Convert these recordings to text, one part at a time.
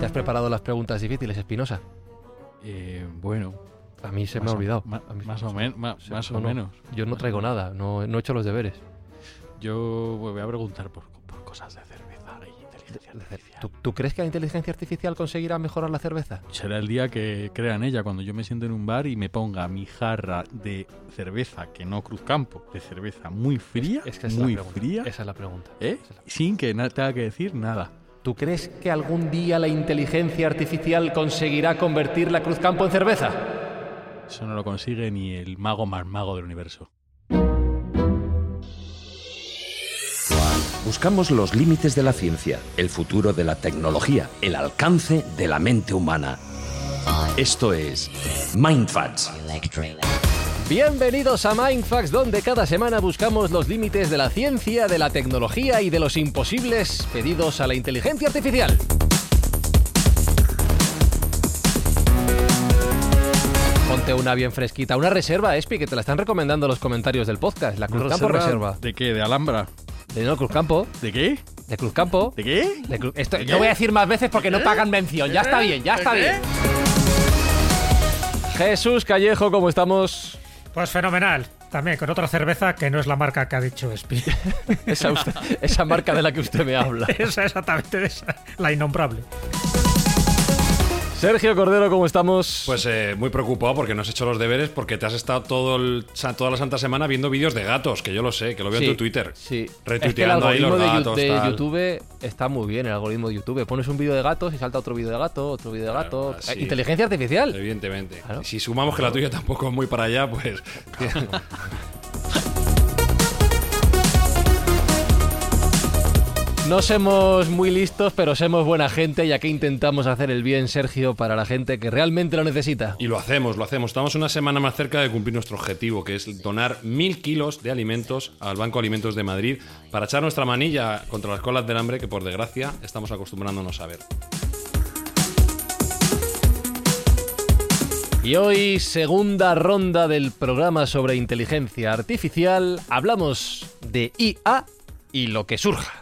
¿Te has preparado las preguntas difíciles, Espinosa? Eh, bueno, A mí se me ha olvidado. más o, men- más o no. menos. Yo no traigo nada, no, no he hecho los deberes. Yo voy a preguntar por, por cosas de cerveza y inteligencia artificial. ¿Tú, tú crees que la inteligencia artificial conseguirá mejorar la cerveza? Será el día que crean ella, cuando yo me siento en un bar y me ponga mi jarra de cerveza, que no Cruzcampo, de cerveza muy fría, Es que esa muy es la pregunta. fría, Esa es la pregunta. ¿eh? Es la- sin que tenga que decir nada. ¿Tú crees que algún día la inteligencia artificial conseguirá convertir la Cruzcampo en cerveza? Eso no lo consigue ni el mago más mago del universo. Buscamos los límites de la ciencia, el futuro de la tecnología, el alcance de la mente humana. Esto es Mindfacts. Bienvenidos a Mindfax, donde cada semana buscamos los límites de la ciencia, de la tecnología y de los imposibles pedidos a la inteligencia artificial. Ponte una bien fresquita, una reserva, Espi, que te la están recomendando los comentarios del podcast. La Cruzcampo reserva. ¿De qué? ¿De Alhambra? De no, Cruzcampo. ¿De qué? De Cruzcampo. ¿De qué? De Cru- Esto, ¿De no qué? voy a decir más veces porque no pagan mención. Ya está bien, ya está bien. Jesús Callejo, ¿cómo estamos? Pues fenomenal. También con otra cerveza que no es la marca que ha dicho Espi. Esa, usted- esa marca de la que usted me habla. esa exactamente esa, la innombrable. Sergio Cordero, ¿cómo estamos? Pues eh, muy preocupado porque no has hecho los deberes porque te has estado todo el- sa- toda la santa semana viendo vídeos de gatos, que yo lo sé, que lo veo Sí, en tu Twitter. Sí. Retuiteando es que el ahí los de, gatos, de tal. YouTube está muy bien, el algoritmo de YouTube. Pones un vídeo de gatos y salta otro vídeo de gato, otro vídeo de gato. Claro, sí. Eh, Inteligencia artificial. Evidentemente. Claro. Si sumamos que la tuya tampoco es muy para allá, pues. No somos muy listos, pero somos buena gente y aquí intentamos hacer el bien, Sergio, para la gente que realmente lo necesita. Y lo hacemos, lo hacemos. Estamos una semana más cerca de cumplir nuestro objetivo, que es donar mil kilos de alimentos al Banco de Alimentos de Madrid para echar nuestra manilla contra las colas del hambre que, por desgracia, estamos acostumbrándonos a ver. Y hoy, segunda ronda del programa sobre inteligencia artificial, hablamos de IA y lo que surja.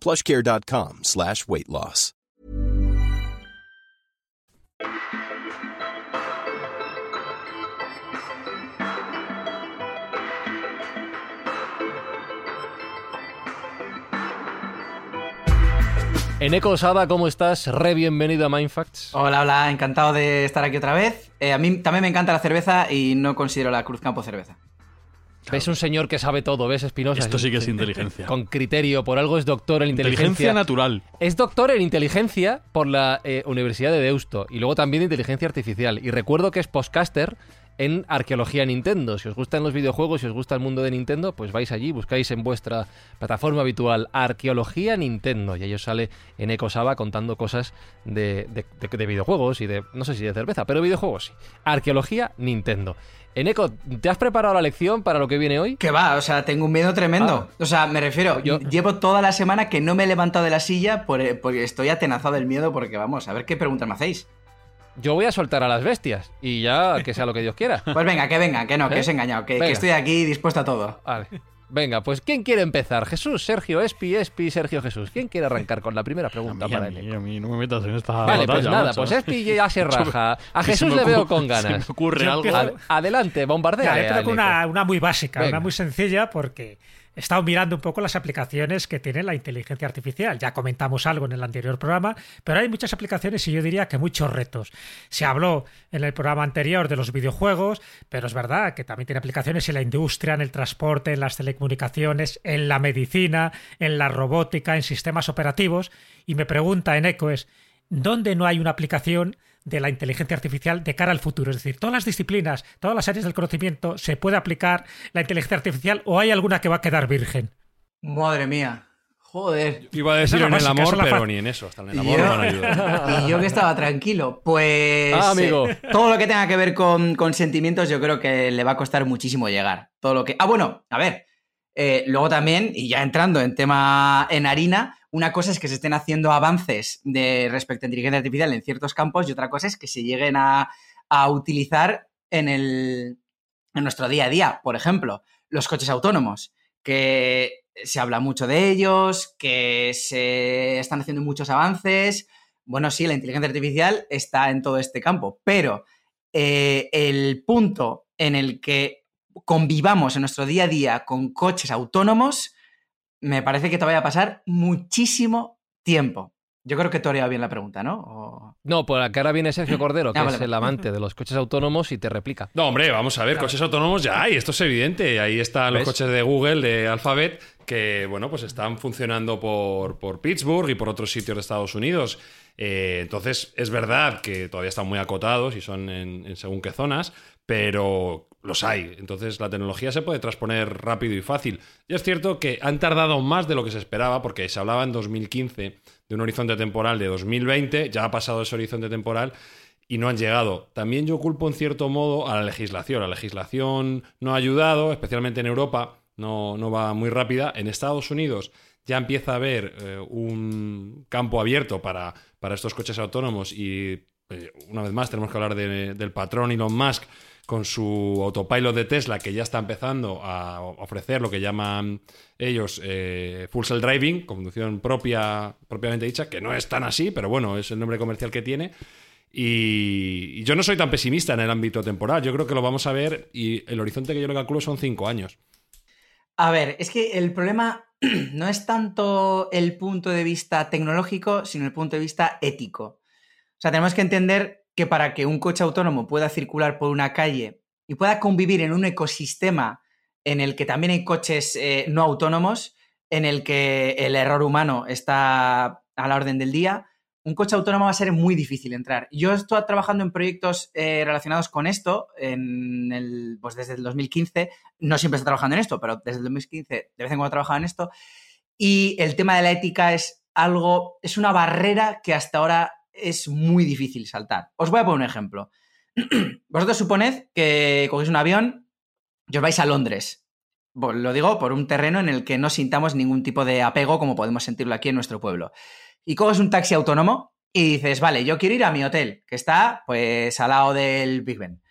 plushcare.com slash weight loss. Eneco Saba, ¿cómo estás? Re bienvenido a Mindfacts. Hola, hola, encantado de estar aquí otra vez. Eh, a mí también me encanta la cerveza y no considero la Cruz Campo cerveza. Ves un señor que sabe todo, ¿ves, Espinosa? Esto sí que es inteligencia. Con criterio, por algo es doctor en inteligencia. Inteligencia natural. Es doctor en inteligencia por la eh, Universidad de Deusto y luego también de inteligencia artificial. Y recuerdo que es postcaster en Arqueología Nintendo. Si os gustan los videojuegos, si os gusta el mundo de Nintendo, pues vais allí, buscáis en vuestra plataforma habitual Arqueología Nintendo y ahí os sale en Ecosaba contando cosas de, de- de- de videojuegos y de, no sé si de cerveza, pero videojuegos sí. Arqueología Nintendo. Eneco, ¿te has preparado la lección para lo que viene hoy? Que va, o sea, tengo un miedo tremendo. O sea, me refiero, Yo- llevo toda la semana que no me he levantado de la silla por- porque estoy atenazado del miedo porque vamos, a ver qué preguntas me hacéis. Yo voy a soltar a las bestias y ya que sea lo que Dios quiera. Pues venga, que venga, que no, ¿Eh? que os he engañado, que, estoy aquí dispuesto a todo. Vale. Venga, pues ¿quién quiere empezar? Jesús, Sergio, Espi, Espi, Sergio, Jesús. ¿Quién quiere arrancar con la primera pregunta A mí, para a mí, él? a mí no me metas en esta Vale, pues nada, macho. pues Espi ya se raja. A Jesús le veo con Se ganas. me ocurre algo. Ad- adelante, bombardea. Ya, yo creo que una, una muy básica, Venga. una muy sencilla, porque he estado mirando un poco las aplicaciones que tiene la inteligencia artificial. Ya comentamos algo en el anterior programa, pero hay muchas aplicaciones y yo diría que muchos retos. Se habló en el programa anterior de los videojuegos, pero es verdad que también tiene aplicaciones en la industria, en el transporte, en las telecomunicaciones, en la medicina, en la robótica, en sistemas operativos. Y me pregunta en Eco es, ¿dónde no hay una aplicación de la inteligencia artificial de cara al futuro. Es decir, todas las disciplinas, todas las áreas del conocimiento, ¿se puede aplicar la inteligencia artificial o hay alguna que va a quedar virgen? Madre mía. Joder. Iba a decir en el amor, pero ni en eso. Hasta en el amor yo- no van a ayudar. Y yo que estaba tranquilo. Pues. Ah, amigo. eh, todo lo que tenga que ver con, con sentimientos, yo creo que le va a costar muchísimo llegar. Todo lo que. Ah, bueno, a ver. eh, luego también, y ya entrando en tema en harina, una cosa es que se estén haciendo avances de respecto a inteligencia artificial en ciertos campos y otra cosa es que se lleguen a, a utilizar en, el, en nuestro día a día. Por ejemplo, los coches autónomos, que se habla mucho de ellos, que se están haciendo muchos avances. Bueno, sí, la inteligencia artificial está en todo este campo, pero eh, el punto en el que convivamos en nuestro día a día con coches autónomos, me parece que te vaya a pasar muchísimo tiempo. Yo creo que tú harías bien la pregunta, ¿no? O- No, por acá ahora viene Sergio Cordero, que Ah, es vale. el amante de los coches autónomos y te replica. No, hombre, vamos a ver, coches autónomos ya hay, esto es evidente. Ahí están los coches de Google, de Alphabet, que, bueno, pues están funcionando por, por Pittsburgh y por otros sitios de Estados Unidos. Eh, entonces, es verdad que todavía están muy acotados y son en, en según qué zonas, pero los hay. Entonces, la tecnología se puede transponer rápido y fácil. Y es cierto que han tardado más de lo que se esperaba, porque se hablaba en 2015 de un horizonte temporal de 2020, ya ha pasado ese horizonte temporal y no han llegado. También yo culpo en cierto modo a la legislación. La legislación no ha ayudado, especialmente en Europa, no, no va muy rápida. En Estados Unidos ya empieza a haber eh, un campo abierto para, para estos coches autónomos y eh, una vez más tenemos que hablar de- del patrón Elon Musk con su autopilot de Tesla que ya está empezando a ofrecer lo que llaman ellos eh, full self driving, conducción propia, propiamente dicha, que no es tan así, pero bueno, es el nombre comercial que tiene. Y, y yo no soy tan pesimista en el ámbito temporal. Yo creo que lo vamos a ver y el horizonte que yo le calculo son cinco años. A ver, es que el problema no es tanto el punto de vista tecnológico, sino el punto de vista ético. O sea, tenemos que entender que para que un coche autónomo pueda circular por una calle y pueda convivir en un ecosistema en el que también hay coches eh, no autónomos, en el que el error humano está a la orden del día, un coche autónomo va a ser muy difícil entrar. Yo estoy trabajando en proyectos eh, relacionados con esto en el, pues desde el 2015. No siempre estoy trabajando en esto, pero desde el 2015 de vez en cuando he trabajado en esto. Y el tema de la ética es algo, es una barrera que hasta ahora es muy difícil saltar. Os voy a poner un ejemplo. Vosotros suponed que cogéis un avión y os vais a Londres. Lo digo por un terreno en el que no sintamos ningún tipo de apego como podemos sentirlo aquí en nuestro pueblo. Y coges un taxi autónomo y dices, vale, yo quiero ir a mi hotel, que está pues al lado del Big Ben.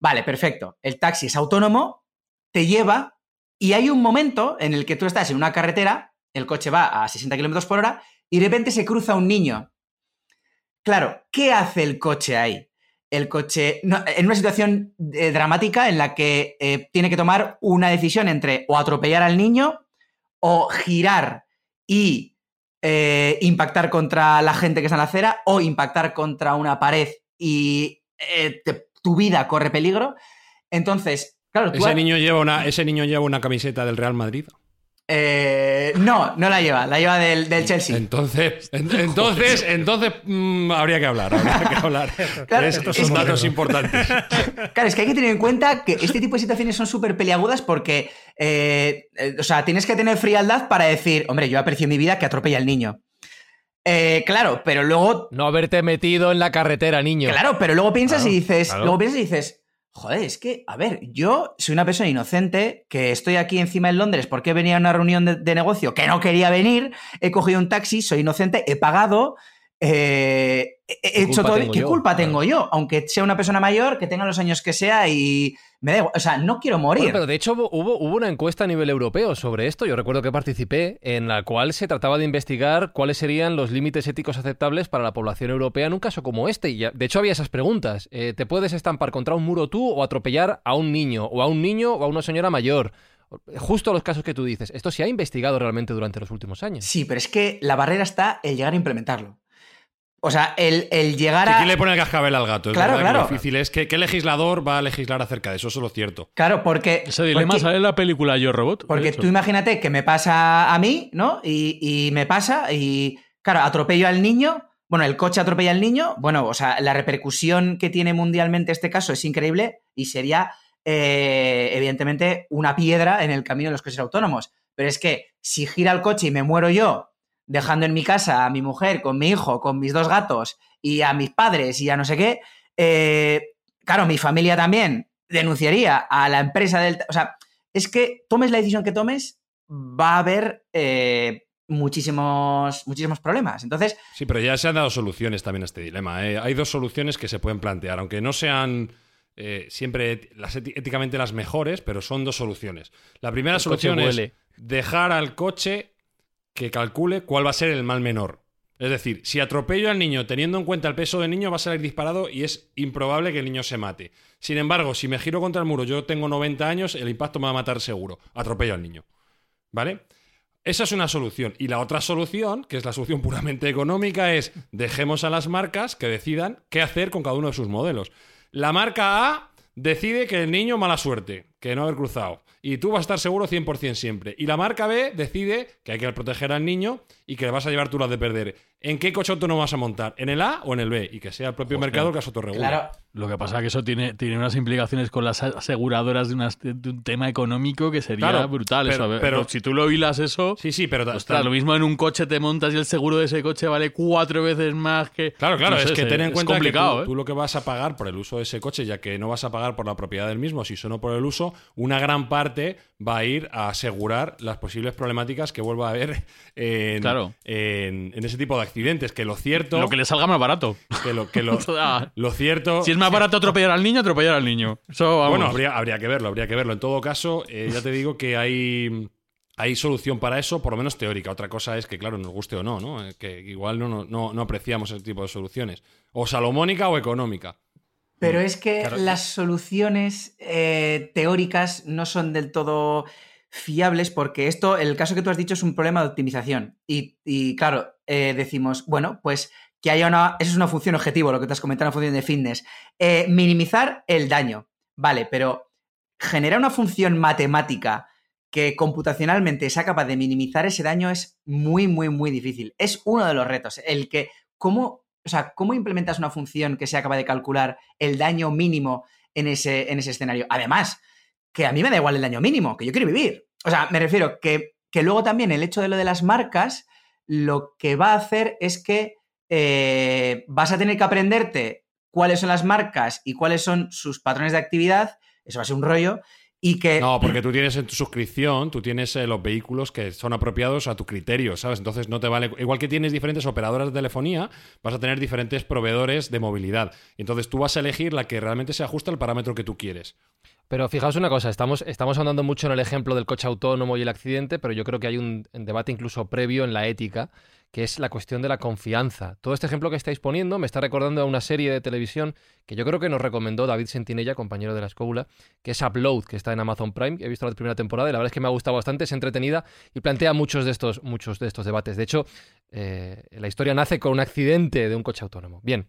Vale, perfecto. El taxi es autónomo, te lleva y hay un momento en el que tú estás en una carretera, el coche va a 60 kilómetros por hora y de repente se cruza un niño. Claro, ¿qué hace el coche ahí? El coche, no, en una situación eh, dramática en la que eh, tiene que tomar una decisión entre o atropellar al niño o girar y eh, impactar contra la gente que está en la acera o impactar contra una pared y eh, te- tu vida corre peligro. Entonces, claro, tú Ese has- niño, lleva una, ese niño lleva una camiseta del Real Madrid. Eh, no, no la lleva, la lleva del, del Chelsea. Entonces, en- entonces, entonces mm, habría que hablar, habría que hablar. Claro, Es- estos son datos importantes. Claro, es que hay que tener en cuenta que este tipo de situaciones son súper peliagudas porque, eh, eh, o sea, tienes que tener frialdad para decir, hombre, yo aprecio mi vida que atropella al niño. Eh, claro, pero luego, No haberte metido en la carretera, niño. claro, pero luego piensas Claro, y dices, claro. luego piensas y dices, joder, es que, a ver, yo soy una persona inocente que estoy aquí encima en Londres porque venía a una reunión de, de negocio que no quería venir, he cogido un taxi, soy inocente, he pagado. eh, he- he ¿Qué hecho todo. ¿Qué yo? culpa Claro. tengo yo? Aunque sea una persona mayor, que tenga los años que sea y me da igual. O sea, no quiero morir. Bueno, pero de hecho hubo, hubo- hubo una encuesta a nivel europeo sobre esto, yo recuerdo que participé, en la cual se trataba de investigar cuáles serían los límites éticos aceptables para la población europea en un caso como este. Y de hecho había esas preguntas. Eh, ¿Te puedes estampar contra un muro tú o atropellar a un niño? ¿O a un niño o a una señora mayor? Justo los casos que tú dices. Esto se ha investigado realmente durante los últimos años. Sí, pero es que la barrera está el llegar a implementarlo. O sea, el, el llegar a. ¿Quién le pone el cascabel al gato? Es Claro, verdad que claro. Lo difícil es que qué legislador va a legislar acerca de eso, eso es lo cierto. Claro, porque. Ese dilema porque- sale en la película Yo Robot. Porque tú imagínate que me pasa a mí, ¿no? Y, y me pasa y, claro, atropello al niño. Bueno, el coche atropella al niño. Bueno, o sea, la repercusión que tiene mundialmente este caso es increíble y sería, eh, evidentemente, una piedra en el camino de los coches autónomos. Pero es que si gira el coche y me muero yo, dejando en mi casa a mi mujer, con mi hijo, con mis dos gatos y a mis padres y a no sé qué, eh, claro, mi familia también denunciaría a la empresa del... O sea, es que tomes la decisión que tomes, va a haber eh, muchísimos, muchísimos problemas. Entonces, Sí, pero ya se han dado soluciones también a este dilema. ¿eh? Hay dos soluciones que se pueden plantear, aunque no sean eh, siempre las éticamente las mejores, pero son dos soluciones. La primera El solución es dejar al coche que calcule cuál va a ser el mal menor. Es decir, si atropello al niño teniendo en cuenta el peso del niño, va a salir disparado y es improbable que el niño se mate. Sin embargo, si me giro contra el muro, yo tengo 90 años, el impacto me va a matar seguro. Atropello al niño. ¿Vale? Esa es una solución. Y la otra solución, que es la solución puramente económica, es dejemos a las marcas que decidan qué hacer con cada uno de sus modelos. La marca A decide que el niño mala suerte, que no haber cruzado. Y tú vas a estar seguro 100% siempre. Y la marca B decide que hay que proteger al niño y que le vas a llevar tú las de perder. ¿En qué coche autónomo vas a montar? ¿En el A o en el B? Y que sea el propio Hostia. mercado el que se autorregule. claro, Lo que pasa es que eso tiene, tiene unas implicaciones con las aseguradoras de, unas- de un tema económico que sería Claro, brutal. pero- eso. Pero- si tú lo hilas eso, Sí, sí, pero... ostras, lo mismo en un coche te montas y el seguro de ese coche vale cuatro veces más que... Claro, claro, No es sé, que ten en cuenta que tú, ¿eh? tú lo que vas a pagar por el uso de ese coche, ya que no vas a pagar por la propiedad del mismo, si solo por el uso, una gran parte va a ir a asegurar las posibles problemáticas que vuelva a haber en, Claro. en, en ese tipo de accidentes. Que lo cierto, Lo que le salga más barato. que lo, que lo, lo cierto, si es más barato atropellar al niño, atropellar al niño. Vamos. bueno, habría, habría que verlo, habría que verlo. En todo caso, eh, ya te digo que hay, hay solución para eso, por lo menos teórica. Otra cosa es que, claro, nos guste o no, ¿no? Eh, Que igual no, no, no, no apreciamos ese tipo de soluciones. O salomónica o económica. Pero es que las soluciones eh, teóricas no son del todo fiables porque esto, el caso que tú has dicho es un problema de optimización. Y, y, claro, eh, decimos, bueno, pues que haya una... Eso es una función objetivo, lo que te has comentado, una función de fitness. Eh, minimizar el daño. Vale, pero generar una función matemática que computacionalmente sea capaz de minimizar ese daño es muy, muy, muy difícil. Es uno de los retos. El que, ¿cómo, o sea, ¿cómo implementas una función que sea capaz de calcular el daño mínimo en ese, en ese escenario? Además, que a mí me da igual el daño mínimo, que yo quiero vivir. O sea, me refiero que, que luego también el hecho de lo de las marcas, lo que va a hacer es que eh, vas a tener que aprenderte cuáles son las marcas y cuáles son sus patrones de actividad. Eso va a ser un rollo. Y que. No, porque tú tienes en tu suscripción, tú tienes eh, los vehículos que son apropiados a tu criterio, ¿sabes? Entonces no te vale. Igual que tienes diferentes operadoras de telefonía, vas a tener diferentes proveedores de movilidad. Y entonces tú vas a elegir la que realmente se ajusta al parámetro que tú quieres. Pero fijaos una cosa, estamos, estamos andando mucho en el ejemplo del coche autónomo y el accidente, pero yo creo que hay un debate incluso previo en la ética, que es la cuestión de la confianza. Todo este ejemplo que estáis poniendo me está recordando a una serie de televisión que yo creo que nos recomendó David Sentinella, compañero de la escóbula, que es Upload, que está en Amazon Prime. He visto la primera temporada y la verdad es que me ha gustado bastante, es entretenida y plantea muchos de estos, muchos de estos debates. De hecho, eh, la historia nace con un accidente de un coche autónomo. Bien,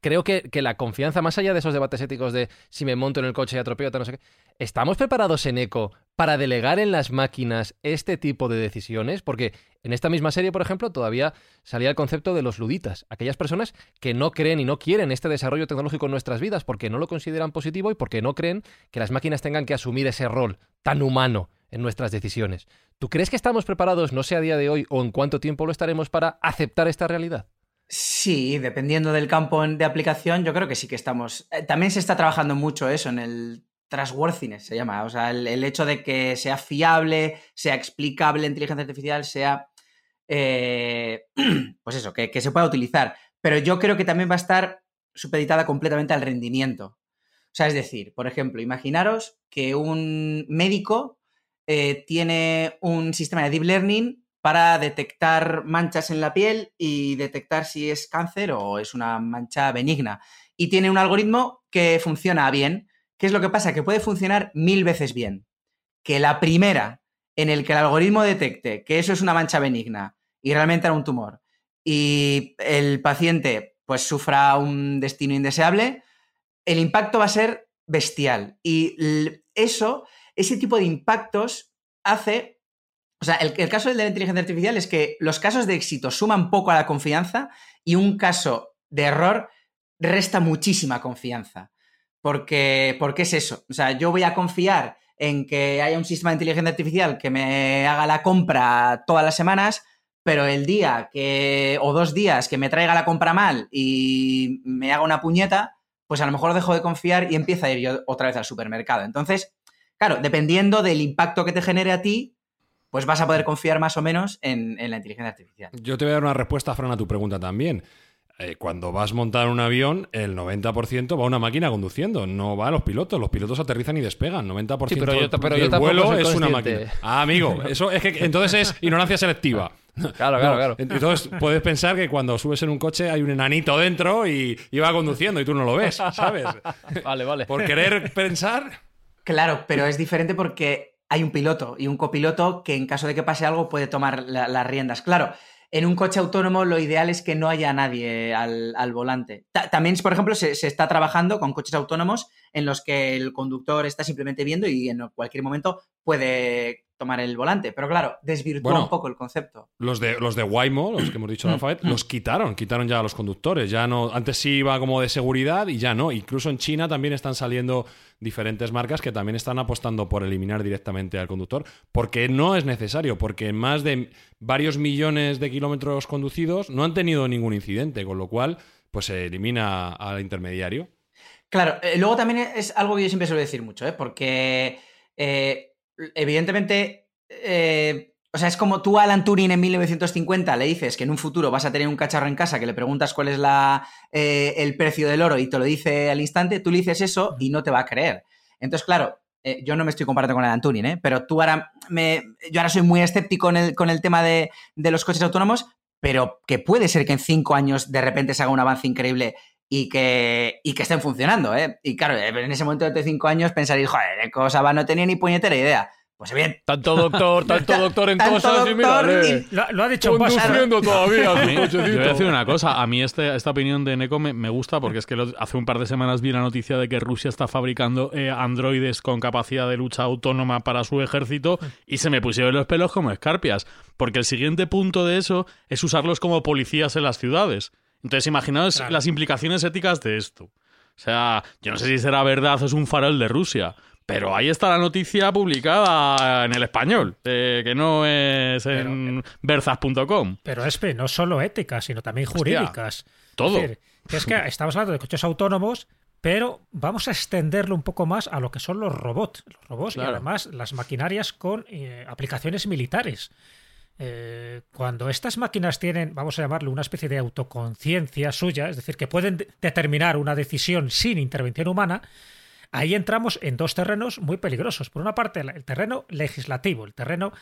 creo que, que, la confianza, más allá de esos debates éticos de si me monto en el coche y atropello, no sé qué, ¿estamos preparados en ECO para delegar en las máquinas este tipo de decisiones? Porque en esta misma serie, por ejemplo, todavía salía el concepto de los luditas, aquellas personas que no creen y no quieren este desarrollo tecnológico en nuestras vidas porque no lo consideran positivo y porque no creen que las máquinas tengan que asumir ese rol tan humano en nuestras decisiones. ¿Tú crees que estamos preparados, no sé a día de hoy o en cuánto tiempo lo estaremos, para aceptar esta realidad? Sí, dependiendo del campo de aplicación, yo creo que sí que estamos. eh, También se está trabajando mucho eso en el trustworthiness, se llama. O sea, el, hecho de que sea fiable, sea explicable la inteligencia artificial, sea. eh, pues eso, que, que se pueda utilizar. Pero yo creo que también va a estar supeditada completamente al rendimiento. O sea, es decir, por ejemplo, imaginaros que un médico eh, tiene un sistema de deep learning para detectar manchas en la piel y detectar si es cáncer o es una mancha benigna. Y tiene un algoritmo que funciona bien. ¿Qué es lo que pasa? Que puede funcionar mil veces bien. que la primera en el que el algoritmo detecte que eso es una mancha benigna y realmente era un tumor y el paciente pues sufra un destino indeseable, el impacto va a ser bestial. Y eso, ese tipo de impactos hace... O sea, el, caso de la inteligencia artificial es que los casos de éxito suman poco a la confianza y un caso de error resta muchísima confianza. Porque, porque es eso. O sea, yo voy a confiar en que haya un sistema de inteligencia artificial que me haga la compra todas las semanas, pero el día que, o dos días que me traiga la compra mal y me haga una puñeta, pues a lo mejor dejo de confiar y empieza a ir yo otra vez al supermercado. Entonces, claro, dependiendo del impacto que te genere a ti, pues vas a poder confiar más o menos en, en la inteligencia artificial. Yo te voy a dar una respuesta, Fran, a tu pregunta también. Eh, cuando vas a montar un avión, el 90% va a una máquina conduciendo, no va a los pilotos. Los pilotos aterrizan y despegan. 90% Sí, pero yo- pero yo del vuelo es una máquina. Ah, amigo, eso es que entonces es ignorancia selectiva. Claro, claro, No, claro. Entonces puedes pensar que cuando subes en un coche hay un enanito dentro y, y va conduciendo y tú no lo ves, ¿sabes? Vale, vale. Por querer pensar. Claro, pero es diferente porque hay un piloto y un copiloto que en caso de que pase algo puede tomar la- las riendas. Claro, en un coche autónomo lo ideal es que no haya nadie al, volante. Ta- también, por ejemplo, se está trabajando con coches autónomos en los que el conductor está simplemente viendo y en cualquier momento puede tomar el volante. Pero claro, desvirtúa Bueno. un poco el concepto. Los de, los de Waymo, los que hemos dicho de Alphabet, los quitaron, quitaron ya a los conductores. Ya no, antes sí iba como de seguridad y ya no. Incluso en China también están saliendo diferentes marcas que también están apostando por eliminar directamente al conductor, porque no es necesario, porque en más de varios millones de kilómetros conducidos no han tenido ningún incidente, con lo cual pues se elimina al intermediario. Claro, eh, luego también es algo que yo siempre suelo decir mucho, ¿eh? porque eh, evidentemente, eh, o sea, es como tú a Alan Turing en 1950 le dices que en un futuro vas a tener un cacharro en casa que le preguntas cuál es la, eh, el precio del oro y te lo dice al instante, tú le dices eso y no te va a creer. Entonces, claro, eh, yo no me estoy comparando con Alan Turing, ¿eh? pero tú ahora, me, yo ahora soy muy escéptico en el- con el tema de, de los coches autónomos, pero que puede ser que en cinco años de repente se haga un avance increíble y que, y que estén funcionando, ¿eh? Y claro, en ese momento de cinco años pensaréis, joder, qué cosa va, no tenía ni puñetera idea. Pues bien, Tanto doctor, tanto doctor en Tanto cosas y doctor mírale. Lo, lo ha dicho. Conduciendo todavía A su mí- yo voy a decir una cosa. A mí este- esta opinión de Neko me, me gusta porque es que lo- hace un par de semanas vi la noticia de que Rusia está fabricando eh, androides con capacidad de lucha autónoma para su ejército y se me pusieron los pelos como escarpias. Porque el siguiente punto de eso es usarlos como policías en las ciudades. Entonces, imaginaos Claro. las implicaciones éticas de esto. O sea, yo no sé si será verdad o es un farol de Rusia. Pero ahí está la noticia publicada en el español, eh, que no es en berzas.com. Pero Espe, no solo éticas, sino también jurídicas. todo. Es decir, que es que estamos hablando de coches autónomos, pero vamos a extenderlo un poco más a lo que son los robots. Los robots Claro. y además las maquinarias con eh, aplicaciones militares. Eh, cuando estas máquinas tienen, vamos a llamarlo, una especie de autoconciencia suya, es decir, que pueden de- determinar una decisión sin intervención humana, ahí entramos en dos terrenos muy peligrosos. Por una parte, el terreno legislativo, el terreno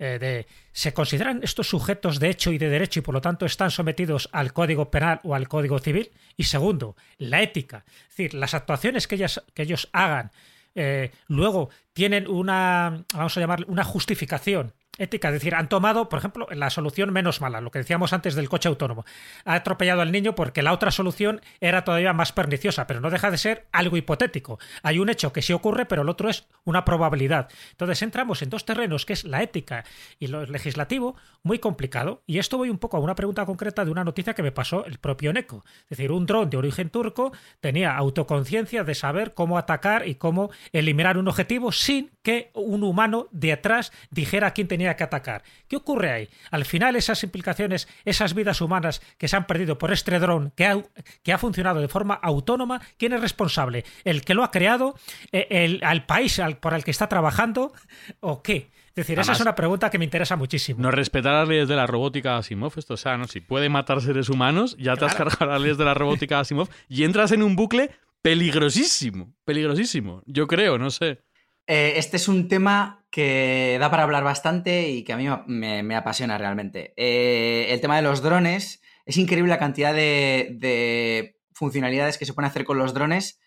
eh, de se consideran estos sujetos de hecho y de derecho y por lo tanto están sometidos al código penal o al código civil. Y segundo, la ética, es decir, las actuaciones que, ellas, que ellos hagan eh, luego tienen una, vamos a llamar, una justificación ética, es decir, han tomado, por ejemplo, la solución menos mala, lo que decíamos antes del coche autónomo. Ha atropellado al niño porque la otra solución era todavía más perniciosa, pero no deja de ser algo hipotético. Hay un hecho que sí ocurre, pero el otro es una probabilidad. Entonces entramos en dos terrenos, que es la ética y lo legislativo, muy complicado. Y esto voy un poco a una pregunta concreta de una noticia que me pasó el propio Neko. Es decir, un dron de origen turco tenía autoconciencia de saber cómo atacar y cómo eliminar un objetivo sin que un humano de atrás dijera quién tenía que atacar. ¿Qué ocurre ahí? Al final esas implicaciones, esas vidas humanas que se han perdido por este dron que ha, que ha funcionado de forma autónoma, ¿quién es responsable? ¿El que lo ha creado? Eh, ¿El, ¿Al país al- por el que está trabajando? ¿O qué? Es decir, esa es una pregunta que me interesa muchísimo. No respetar las leyes de la robótica Asimov, esto, o sea, no, si puede matar seres humanos, ya te has cargado las leyes de la robótica Asimov y entras en un bucle peligrosísimo, peligrosísimo, yo creo, no sé. Eh, este es un tema que da para hablar bastante y que a mí me, apasiona realmente. Eh, el tema de los drones, es increíble la cantidad de funcionalidades que se pueden hacer con los drones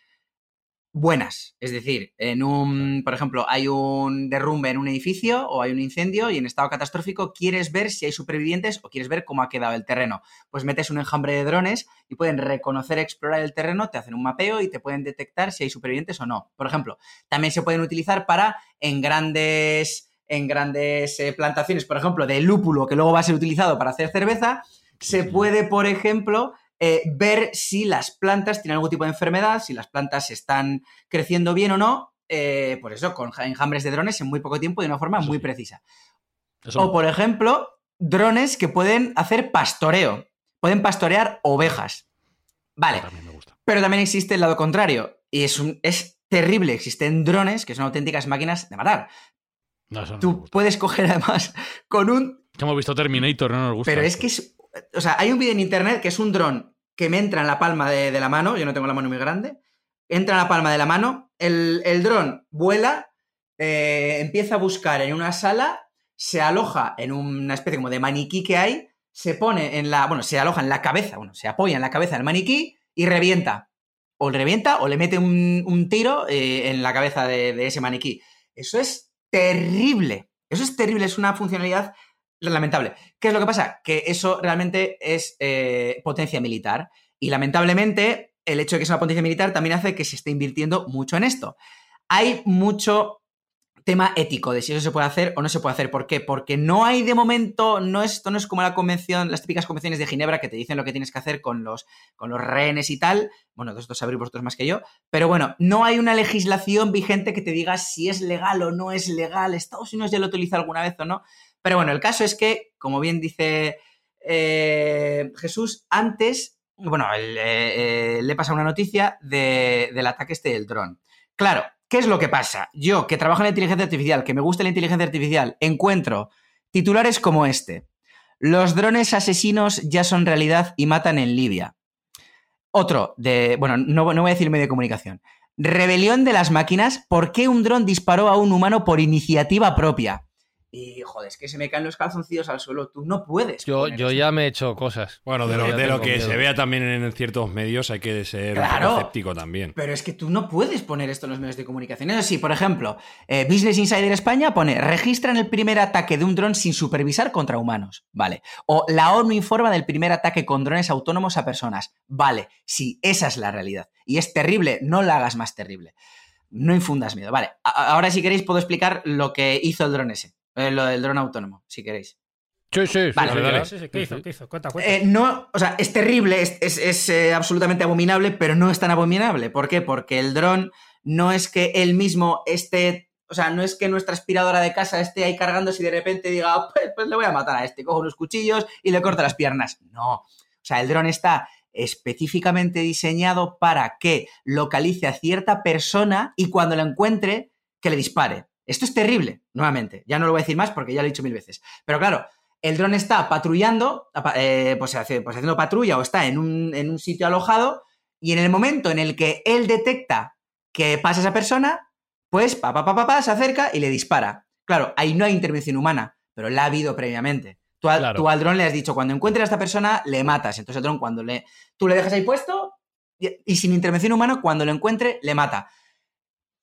buenas. Es decir, en un, por ejemplo, hay un derrumbe en un edificio o hay un incendio y en estado catastrófico quieres ver si hay supervivientes o quieres ver cómo ha quedado el terreno. Pues metes un enjambre de drones y pueden reconocer, explorar el terreno, te hacen un mapeo y te pueden detectar si hay supervivientes o no. Por ejemplo, también se pueden utilizar para en grandes en grandes eh, plantaciones, por ejemplo, de lúpulo que luego va a ser utilizado para hacer cerveza, se puede, por ejemplo, eh, ver si las plantas tienen algún tipo de enfermedad, si las plantas están creciendo bien o no, eh, por eso, con enjambres de drones en muy poco tiempo y de una forma muy precisa. O, por ejemplo, drones que pueden hacer pastoreo, pueden pastorear ovejas. Vale, pero también existe el lado contrario, y es, un, es terrible, existen drones que son auténticas máquinas de matar. Tú puedes coger además con un... hemos visto Terminator, no nos gusta. Pero es que es... O sea, hay un vídeo en internet que es un dron que me entra en la palma de, la mano, yo no tengo la mano muy grande, entra en la palma de la mano, el, el dron vuela, eh, empieza a buscar en una sala, se aloja en una especie como de maniquí que hay, se pone en la, bueno, se aloja en la cabeza, bueno, se apoya en la cabeza del maniquí y revienta. O le revienta o le mete un, tiro eh, en la cabeza de ese maniquí. Eso es terrible. Eso es terrible, es una funcionalidad lamentable. ¿Qué es lo que pasa? Que eso realmente es eh, potencia militar. Y lamentablemente, el hecho de que sea una potencia militar también hace que se esté invirtiendo mucho en esto. Hay mucho tema ético de si eso se puede hacer o no se puede hacer. ¿Por qué? Porque no hay de momento, no esto no es como la convención, las típicas convenciones de Ginebra que te dicen lo que tienes que hacer con los, con los rehenes y tal. Bueno, sabréis vosotros más que yo. Pero bueno, no hay una legislación vigente que te diga si es legal o no es legal. Estados Unidos ya lo utiliza alguna vez o no. Pero bueno, el caso es que, como bien dice eh, Jesús, antes, bueno, eh, eh, le pasa una noticia del ataque este del dron. Claro, ¿Qué es lo que pasa? Yo, que trabajo en la inteligencia artificial, que me gusta la inteligencia artificial, encuentro titulares como este. Los drones asesinos ya son realidad y matan en Libia. Otro, de. Bueno, no, no voy a decir medio de comunicación. Rebelión de las máquinas. ¿Por qué un dron disparó a un humano por iniciativa propia? Y joder, es que se me caen los calzoncillos al suelo. Tú no puedes. Yo, yo ya me he hecho cosas. Bueno, de lo, que se vea también en ciertos medios hay que ser escéptico también. Pero es que tú no puedes poner esto en los medios de comunicación. Eso sí, por ejemplo, eh, Business Insider España pone: registran el primer ataque de un dron sin supervisar contra humanos. Vale. O la ONU informa del primer ataque con drones autónomos a personas. Vale. Sí, esa es la realidad. Y es terrible. No la hagas más terrible. No infundas miedo. Vale. ahora, si queréis, puedo explicar lo que hizo el dron ese. Eh, lo del dron autónomo, si queréis. Sí, sí, vale, ¿Qué hizo? ¿Qué hizo? Cuenta, cuenta. Eh, no, o sea, es terrible, es, eh, absolutamente abominable, pero no es tan abominable. ¿Por qué? Porque el dron no es que él mismo esté. O sea, no es que nuestra aspiradora de casa esté ahí cargándose y de repente diga, pues, pues, le voy a matar a este, cojo unos cuchillos y le corto las piernas. No. O sea, el dron está específicamente diseñado para que localice a cierta persona y cuando la encuentre, que le dispare. Esto es terrible, nuevamente. Ya no lo voy a decir más porque ya lo he dicho mil veces. Pero claro, el dron está patrullando, eh, pues, pues, haciendo patrulla o está en un, sitio alojado y en el momento en el que él detecta que pasa esa persona, pues pa, pa, pa, pa, se acerca y le dispara. Claro, ahí no hay intervención humana, pero la ha habido previamente. Tú, al dron le has dicho, cuando encuentres a esta persona, le matas. Entonces el dron, cuando le, tú le dejas ahí puesto y, y sin intervención humana, cuando lo encuentre, le mata.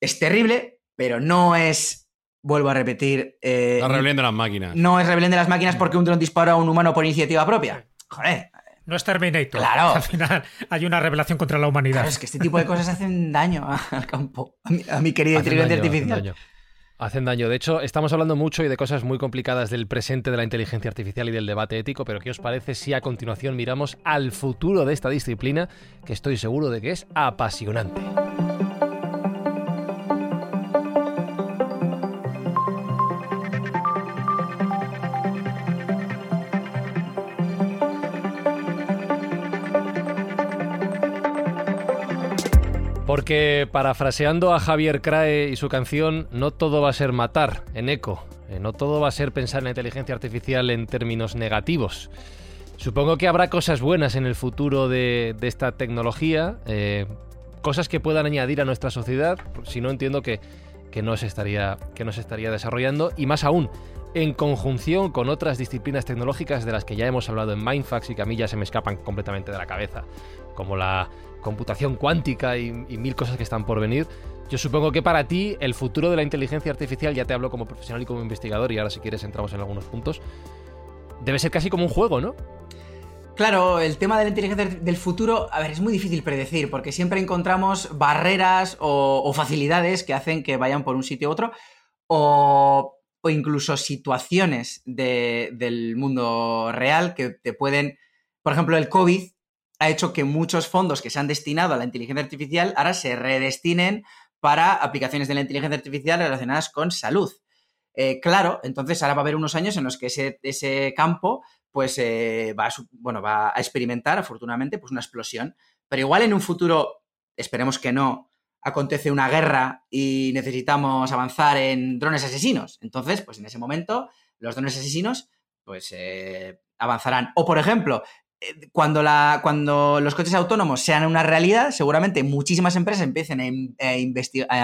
Es terrible, pero no es, vuelvo a repetir... Eh, la rebelión de las máquinas. No es rebelión de las máquinas porque un dron dispara a un humano por iniciativa propia. Joder. No es Terminator. Claro. Al final hay una revelación contra la humanidad. es que este tipo de cosas hacen daño al campo, a mi, querida inteligencia artificial. Hacen daño. hacen daño. De hecho, estamos hablando mucho y de cosas muy complicadas del presente de la inteligencia artificial y del debate ético, pero ¿qué os parece si a continuación miramos al futuro de esta disciplina, que estoy seguro de que es apasionante? Porque parafraseando a Javier Crae y su canción, no todo va a ser matar en eco, eh, no todo va a ser pensar en la inteligencia artificial en términos negativos. Supongo que habrá cosas buenas en el futuro de, esta tecnología, eh, cosas que puedan añadir a nuestra sociedad, si no entiendo que, que, no se estaría, que no se estaría desarrollando, y más aún, en conjunción con otras disciplinas tecnológicas de las que ya hemos hablado en Mindfax y que a mí ya se me escapan completamente de la cabeza, como la computación cuántica y, mil cosas que están por venir, yo supongo que para ti el futuro de la inteligencia artificial, ya te hablo como profesional y como investigador, y ahora si quieres entramos en algunos puntos, debe ser casi como un juego, ¿no? Claro, el tema de la inteligencia del futuro, a ver, es muy difícil predecir, porque siempre encontramos barreras o, facilidades que hacen que vayan por un sitio u otro, o, incluso situaciones del mundo real que te pueden, por ejemplo, el COVID ha hecho que muchos fondos que se han destinado a la inteligencia artificial ahora se redestinen para aplicaciones de la inteligencia artificial relacionadas con salud. Eh, claro, entonces ahora va a haber unos años en los que ese, campo pues eh, va, a, bueno, va a experimentar, afortunadamente, pues una explosión. Pero igual en un futuro, esperemos que no, acontece una guerra y necesitamos avanzar en drones asesinos. Entonces, pues en ese momento, los drones asesinos pues eh, avanzarán. O, por ejemplo, cuando, la, cuando los coches autónomos sean una realidad, seguramente muchísimas empresas empiecen a,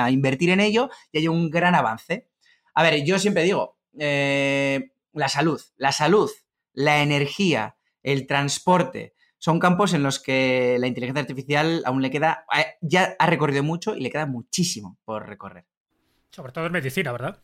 a, invertir en ello y hay un gran avance. A ver, yo siempre digo, eh, la salud, la salud, la energía, el transporte, son campos en los que la inteligencia artificial aún le queda, ya ha recorrido mucho y le queda muchísimo por recorrer. Sobre todo en medicina, ¿verdad?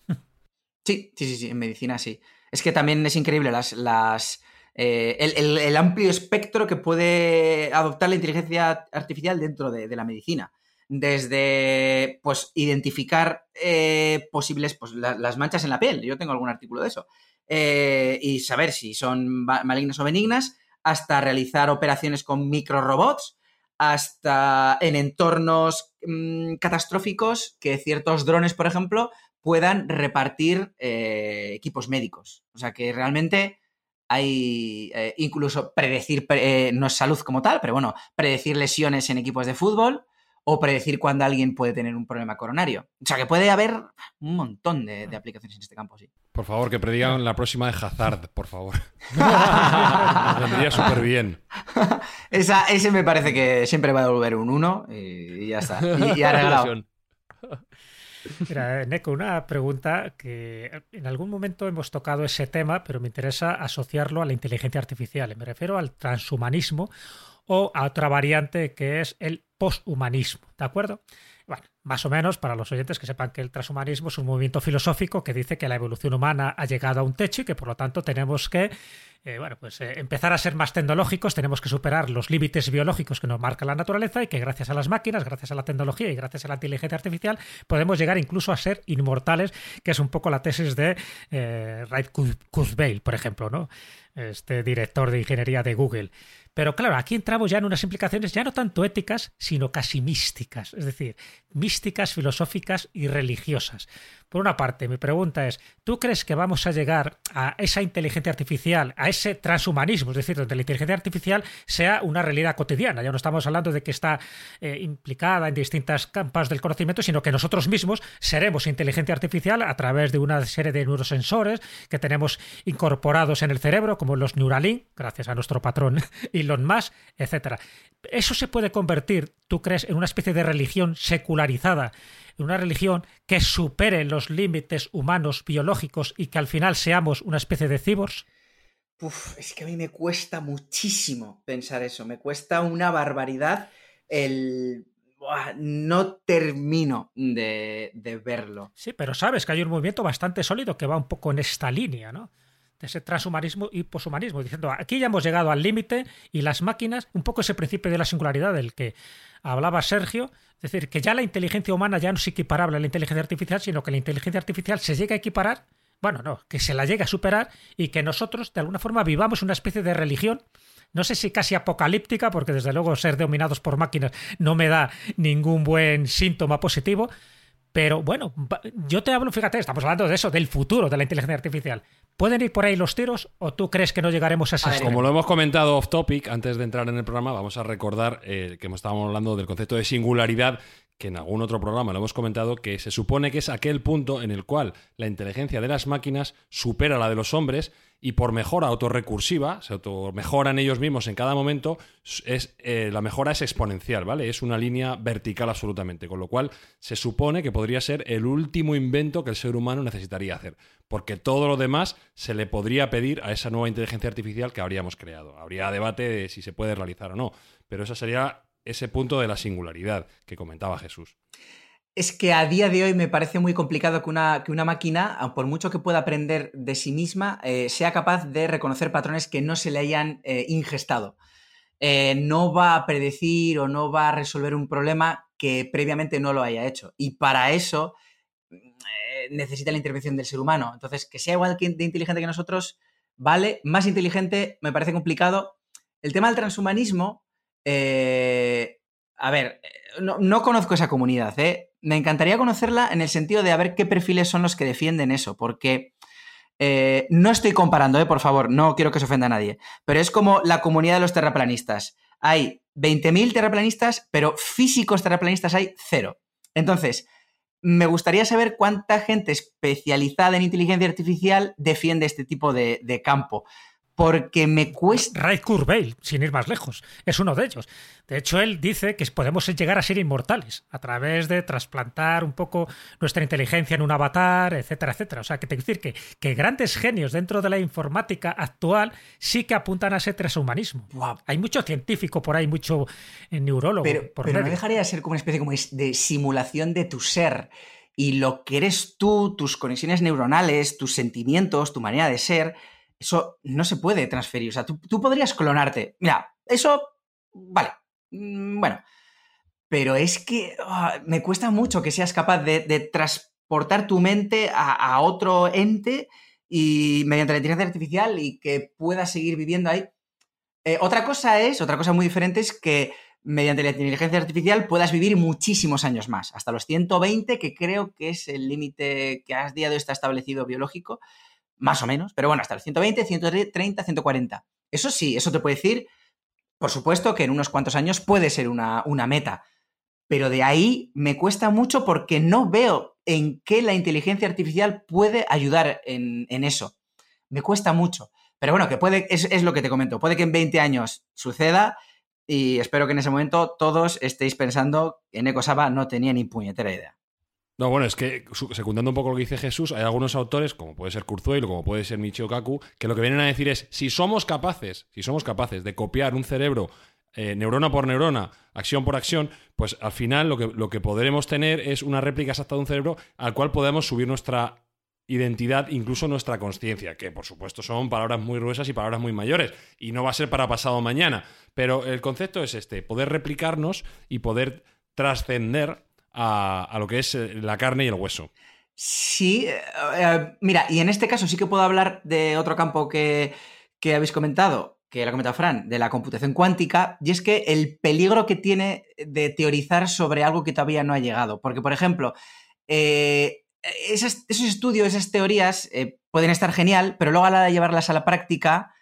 Sí, sí, sí, sí en medicina sí. Es que también es increíble las, las, eh, el, amplio espectro que puede adoptar la inteligencia artificial dentro de, la medicina. Desde, pues, identificar eh, posibles, pues, las manchas en la piel. Yo tengo algún artículo de eso. Eh, y saber si son malignas o benignas, hasta realizar operaciones con microrobots, hasta en entornos mm, catastróficos que ciertos drones, por ejemplo, puedan repartir equipos médicos. O sea que realmente hay eh, incluso predecir, eh, no es salud como tal, pero bueno, predecir lesiones en equipos de fútbol o predecir cuándo alguien puede tener un problema coronario. O sea que puede haber un montón de, aplicaciones en este campo, sí. Por favor, que predigan la próxima de Hazard, por favor. vendría súper bien. ese me parece que siempre va a devolver un 1 y, ya está. Y, y ha regalado. Mira, Neko, una pregunta que en algún momento hemos tocado ese tema, pero me interesa asociarlo a la inteligencia artificial. Me refiero al transhumanismo o a otra variante que es el poshumanismo, ¿de acuerdo? Bueno, más o menos para los oyentes que sepan que el transhumanismo es un movimiento filosófico que dice que la evolución humana ha llegado a un techo y que por lo tanto tenemos que eh, bueno, pues eh, empezar a ser más tecnológicos, tenemos que superar los límites biológicos que nos marca la naturaleza y que gracias a las máquinas, gracias a la tecnología y gracias a la inteligencia artificial podemos llegar incluso a ser inmortales, que es un poco la tesis de eh, Ray Kurzweil, por ejemplo, ¿no? Este director de ingeniería de Google. Pero claro, aquí entramos ya en unas implicaciones ya no tanto éticas, sino casi místicas, es decir, místicas, filosóficas y religiosas. Por una parte, mi pregunta es, ¿tú crees que vamos a llegar a esa inteligencia artificial, a ese transhumanismo, es decir, donde la inteligencia artificial sea una realidad cotidiana? Ya no estamos hablando de que está eh, implicada en distintas campas del conocimiento, sino que nosotros mismos seremos inteligencia artificial a través de una serie de neurosensores que tenemos incorporados en el cerebro, como los Neuralink, gracias a nuestro patrón Elon Musk, etc. Eso se puede convertir, tú crees, en una especie de religión secularizada una religión que supere los límites humanos biológicos y que al final seamos una especie de cibors? Uf, es que a mí me cuesta muchísimo pensar eso, me cuesta una barbaridad el... no termino de, de verlo. Sí, pero sabes que hay un movimiento bastante sólido que va un poco en esta línea, ¿no? De ese transhumanismo y poshumanismo, diciendo aquí ya hemos llegado al límite y las máquinas, un poco ese principio de la singularidad del que hablaba Sergio, es decir, que ya la inteligencia humana ya no es equiparable a la inteligencia artificial, sino que la inteligencia artificial se llega a equiparar, bueno, no, que se la llegue a superar y que nosotros de alguna forma vivamos una especie de religión no sé si casi apocalíptica, porque desde luego ser dominados por máquinas no me da ningún buen síntoma positivo, pero bueno, yo te hablo, fíjate, estamos hablando de eso, del futuro de la inteligencia artificial. ¿Pueden ir por ahí los tiros o tú crees que no llegaremos a ese Como lo hemos comentado off topic, antes de entrar en el programa, vamos a recordar eh, que estábamos hablando del concepto de singularidad que en algún otro programa lo hemos comentado, que se supone que es aquel punto en el cual la inteligencia de las máquinas supera la de los hombres y por mejora autorrecursiva, se automejoran ellos mismos en cada momento, es, eh, la mejora es exponencial, ¿vale? Es una línea vertical absolutamente, con lo cual se supone que podría ser el último invento que el ser humano necesitaría hacer, porque todo lo demás se le podría pedir a esa nueva inteligencia artificial que habríamos creado. Habría debate de si se puede realizar o no, pero ese sería ese punto de la singularidad que comentaba Jesús es que a día de hoy me parece muy complicado que una, que una máquina, por mucho que pueda aprender de sí misma, eh, sea capaz de reconocer patrones que no se le hayan eh, ingestado. Eh, no va a predecir o no va a resolver un problema que previamente no lo haya hecho. Y para eso necesita la intervención del ser humano. Entonces, que sea igual de inteligente que nosotros, vale. Más inteligente me parece complicado. El tema del transhumanismo, a ver, no, conozco esa comunidad, ¿eh? Me encantaría conocerla en el sentido de a ver qué perfiles son los que defienden eso, porque eh, no estoy comparando, eh, por favor, no quiero que se ofenda a nadie, pero es como la comunidad de los terraplanistas. Hay 20.000 terraplanistas, pero físicos terraplanistas hay cero. Entonces, me gustaría saber cuánta gente especializada en inteligencia artificial defiende este tipo de, de campo porque me cuesta. Ray Kurzweil, sin ir más lejos, es uno de ellos. De hecho, él dice que podemos llegar a ser inmortales a través de trasplantar un poco nuestra inteligencia en un avatar, etcétera, etcétera. O sea, que te quiero decir que, grandes genios dentro de la informática actual sí que apuntan a ese transhumanismo. Hay mucho científico por ahí, mucho neurólogo. Pero, por pero no dejaría de ser como una especie como de simulación de tu ser. Y lo que eres tú, tus conexiones neuronales, tus sentimientos, tu manera de ser, eso no se puede transferir. O sea, tú, podrías clonarte. Mira, eso, vale. Mm, bueno. Pero es que ah, me cuesta mucho que seas capaz de, transportar tu mente a, otro ente y mediante la inteligencia artificial y que puedas seguir viviendo ahí. Eh, otra cosa es, otra cosa muy diferente es que mediante la inteligencia artificial puedas vivir muchísimos años más, hasta los 120, que creo que es el límite que has día de está establecido biológico más o menos, pero bueno, hasta el 120, 130, 140. Eso sí, eso te puede decir, por supuesto, que en unos cuantos años puede ser una, una meta, pero de ahí me cuesta mucho porque no veo en qué la inteligencia artificial puede ayudar en, eso. Me cuesta mucho. Pero bueno, que puede, es, es, lo que te comento, puede que en 20 años suceda y espero que en ese momento todos estéis pensando en Ecosaba no tenía ni puñetera idea. No, bueno, es que secundando un poco lo que dice Jesús, hay algunos autores, como puede ser Kurzweil o como puede ser Michio Kaku, que lo que vienen a decir es, si somos capaces, si somos capaces de copiar un cerebro eh, neurona por neurona, acción por acción, pues al final lo que, lo que podremos tener es una réplica exacta de un cerebro al cual podemos subir nuestra identidad, incluso nuestra conciencia, que por supuesto son palabras muy gruesas y palabras muy mayores, y no va a ser para pasado mañana, pero el concepto es este, poder replicarnos y poder trascender a, lo que es eh, la carne y el hueso. Sí, eh, eh, mira, y en este caso sí que puedo hablar de otro campo que, habéis comentado, que lo ha comentado Fran, de la computación cuántica, y es que el peligro que tiene de teorizar sobre algo que todavía no ha llegado. Porque, por ejemplo, esos, estudios, esas teorías pueden estar genial, pero luego a la hora de llevarlas a la práctica,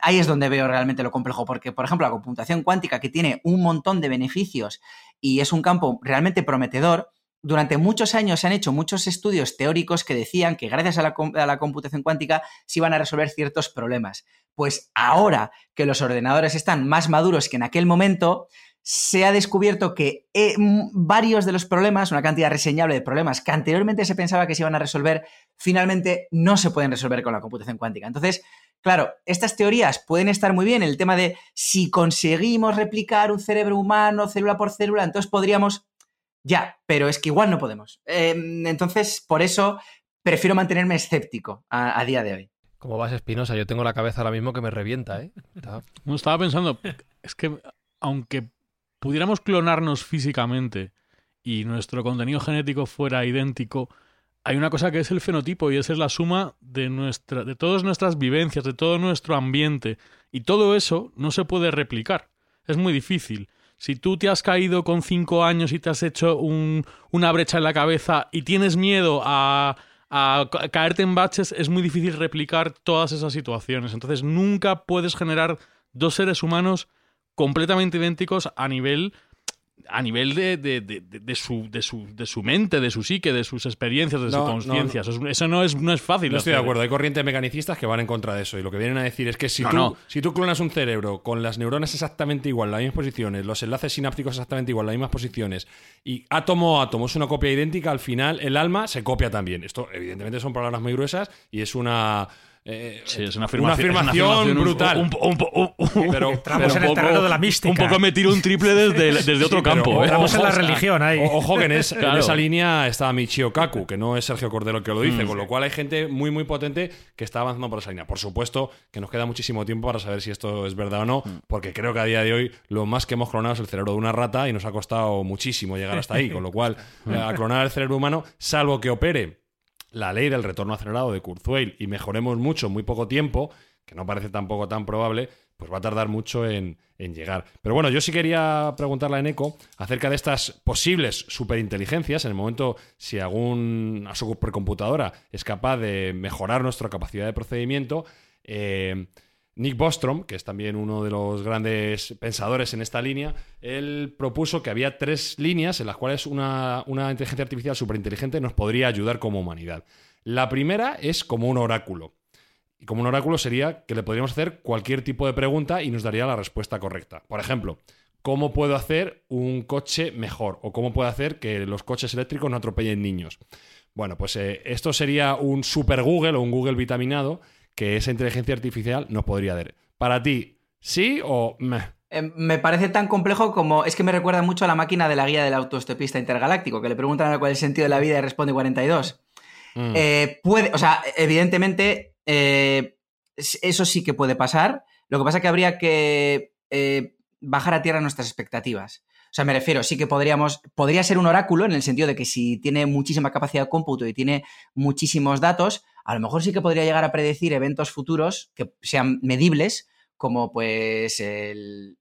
ahí es donde veo realmente lo complejo, porque, por ejemplo, la computación cuántica, que tiene un montón de beneficios y es un campo realmente prometedor. Durante muchos años se han hecho muchos estudios teóricos que decían que gracias a la, computación cuántica se iban a resolver ciertos problemas. Pues ahora que los ordenadores están más maduros que en aquel momento, se ha descubierto que eh, varios de los problemas, una cantidad reseñable de problemas que anteriormente se pensaba que se iban a resolver, finalmente no se pueden resolver con la computación cuántica. Entonces, Claro, estas teorías pueden estar muy bien, el tema de si conseguimos replicar un cerebro humano célula por célula, entonces podríamos... Ya, pero es que igual no podemos. Em, entonces, por eso prefiero mantenerme escéptico a, día de hoy. Como vas, Espinosa, yo tengo la cabeza ahora mismo que me revienta, ¿eh? No, estaba pensando, es que aunque pudiéramos clonarnos físicamente y nuestro contenido genético fuera idéntico, hay una cosa que es el fenotipo y esa es la suma de, nuestra, de todas nuestras vivencias, de todo nuestro ambiente. Y todo eso no se puede replicar. Es muy difícil. Si tú te has caído con cinco años y te has hecho una brecha en la cabeza y tienes miedo a, a caerte en baches, es muy difícil replicar todas esas situaciones. Entonces nunca puedes generar dos seres humanos completamente idénticos a nivel a nivel de, de, de, de su, de, su, de su mente, de su psique, de sus experiencias, de No, su no, conciencia. Eso, es- eso no, es, no es fácil. No estoy de acuerdo. Hay corrientes mecanicistas que van en contra de eso. Y lo que vienen a decir es que si, tú, si tú clonas un cerebro con las neuronas exactamente igual, las mismas posiciones, los enlaces sinápticos exactamente igual, las mismas posiciones, y átomo a átomo es una copia idéntica, al final el alma se copia también. Esto, evidentemente, son palabras muy gruesas y es una. Eh, Sí, es una una afirmación, una afirmación brutal. Un, un- un- un- Pero- Entramos pero en el un terreno de la mística. Un poco me tiro un triple desde, desde otro Sí, pero campo. ojo, ¿eh? Entramos en la religión ahí. o- Ojo que en, es- en Claro. esa línea está Michio Kaku, que no es Sergio Cordero el que lo dice, Mm. con lo cual hay gente muy, muy potente que está avanzando por esa línea. Por supuesto que nos queda muchísimo tiempo para saber si esto es verdad o no, Mm. porque creo que a día de hoy lo más que hemos clonado es el cerebro de una rata y nos ha costado muchísimo llegar hasta ahí, con lo cual Mm. eh, a clonar el cerebro humano, salvo que opere la ley del retorno acelerado de Kurzweil y mejoremos mucho en muy poco tiempo, que no parece tampoco tan probable, pues va a tardar mucho en, en llegar. Pero bueno, yo sí quería preguntarle a Eneco acerca de estas posibles superinteligencias, en el momento si alguna supercomputadora es capaz de mejorar nuestra capacidad de procedimiento. eh, Nick Bostrom, que es también uno de los grandes pensadores en esta línea, él propuso que había tres líneas en las cuales una, una inteligencia artificial superinteligente nos podría ayudar como humanidad. La primera es como un oráculo. Y como un oráculo sería que le podríamos hacer cualquier tipo de pregunta y nos daría la respuesta correcta. Por ejemplo, ¿cómo puedo hacer un coche mejor? ¿O cómo puedo hacer que los coches eléctricos no atropellen niños? Bueno, pues eh, esto sería un super Google o un Google vitaminado que esa inteligencia artificial nos podría dar. Para ti, ¿sí o meh? Eh, me parece tan complejo como. Es que me recuerda mucho a la máquina de la guía del autoestopista intergaláctico, que le preguntan cuál es el sentido de la vida y responde 42. Mm. Eh, puede, o sea, evidentemente, eh, es- eso sí que puede pasar. Lo que pasa es que habría que eh, bajar a tierra nuestras expectativas. O sea, me refiero, sí que podríamos, podría ser un oráculo en el sentido de que si tiene muchísima capacidad de cómputo y tiene muchísimos datos, a lo mejor sí que podría llegar a predecir eventos futuros que sean medibles, como pues el,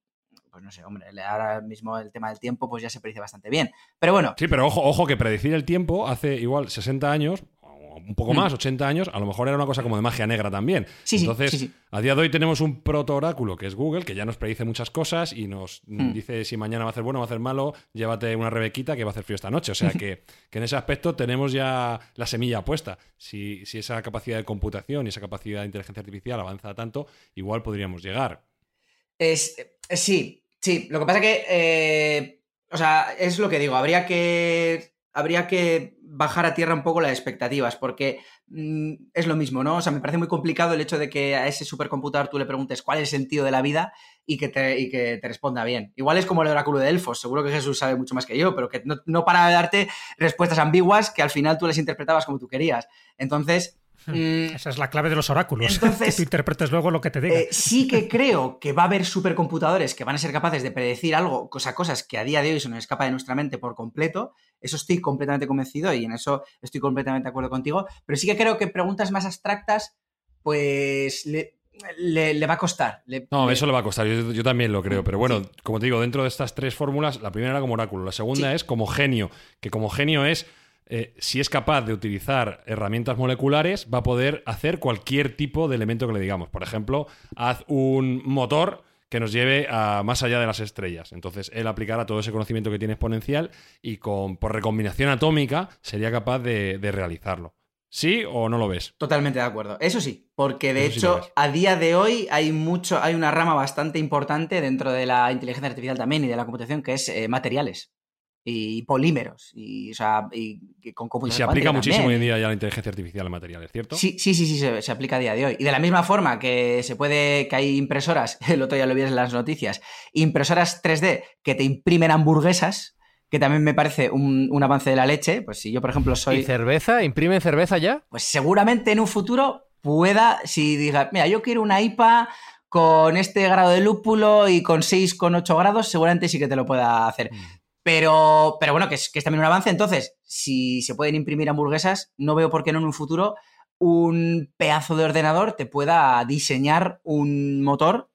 pues no sé, hombre, ahora mismo el tema del tiempo pues ya se predice bastante bien. Pero bueno, Sí, pero ojo, ojo que predecir el tiempo hace igual 60 años, un poco Mm. más, 80 años, a lo mejor era una cosa como de magia negra también. Sí, Entonces, sí, sí. a día de hoy tenemos un proto oráculo que es Google, que ya nos predice muchas cosas y nos Mm. dice si mañana va a ser bueno o va a ser malo, llévate una rebequita que va a hacer frío esta noche. O sea que, que en ese aspecto tenemos ya la semilla puesta. Si, si esa capacidad de computación y esa capacidad de inteligencia artificial avanza tanto, igual podríamos llegar. Es, eh, sí, sí. Lo que pasa que, eh, o sea, es lo que digo, habría que, habría que bajar a tierra un poco las expectativas, porque mm, es lo mismo, ¿no? O sea, me parece muy complicado el hecho de que a ese supercomputador tú le preguntes cuál es el sentido de la vida y que te, y que te responda bien. Igual es como el oráculo de Elfos, seguro que Jesús sabe mucho más que yo, pero que no, no para darte respuestas ambiguas que al final tú les interpretabas como tú querías. Entonces... mm, Esa es la clave de los oráculos. Entonces- que tú interpretes luego lo que te diga. eh, sí que creo que va a haber supercomputadores que van a ser capaces de predecir algo, cosa, cosas que a día de hoy se nos escapa de nuestra mente por completo. Eso estoy completamente convencido y en eso estoy completamente de acuerdo contigo. Pero sí que creo que preguntas más abstractas, pues le, le- le va a costar. Le- No, le- eso le va a costar, yo, yo también lo creo. Pero bueno, como te digo, dentro de estas tres fórmulas, la primera era como oráculo, la segunda Sí. es como genio, que como genio es, eh, si es capaz de utilizar herramientas moleculares, va a poder hacer cualquier tipo de elemento que le digamos. Por ejemplo, haz un motor que nos lleve a más allá de las estrellas. Entonces, él aplicará todo ese conocimiento que tiene exponencial y con, por recombinación atómica sería capaz de, de realizarlo. ¿Sí o no lo ves? Totalmente de acuerdo. Eso sí, porque de Eso hecho, a día de hoy hay mucho, hay una rama bastante importante dentro de la inteligencia artificial también y de la computación que es eh, materiales y polímeros y, o sea, y, y con Y se aplica muchísimo hoy en día ya la inteligencia artificial en materiales, ¿cierto? Sí, sí, sí, sí, se, se aplica a día de hoy. Y de la misma forma que se puede, que hay impresoras, el otro ya lo vieron en las noticias, impresoras 3D que te imprimen hamburguesas, que también me parece un, un avance de la leche. Pues si yo, por ejemplo, ¿Y soy. cerveza? ¿Imprimen cerveza ya? Pues seguramente en un futuro pueda, si diga, mira, yo quiero una IPA con este grado de lúpulo y con 6,8 grados, seguramente sí que te lo pueda hacer. Pero, pero bueno, que es, que es también un avance. Entonces, si se pueden imprimir hamburguesas, no veo por qué no en un futuro un pedazo de ordenador te pueda diseñar un motor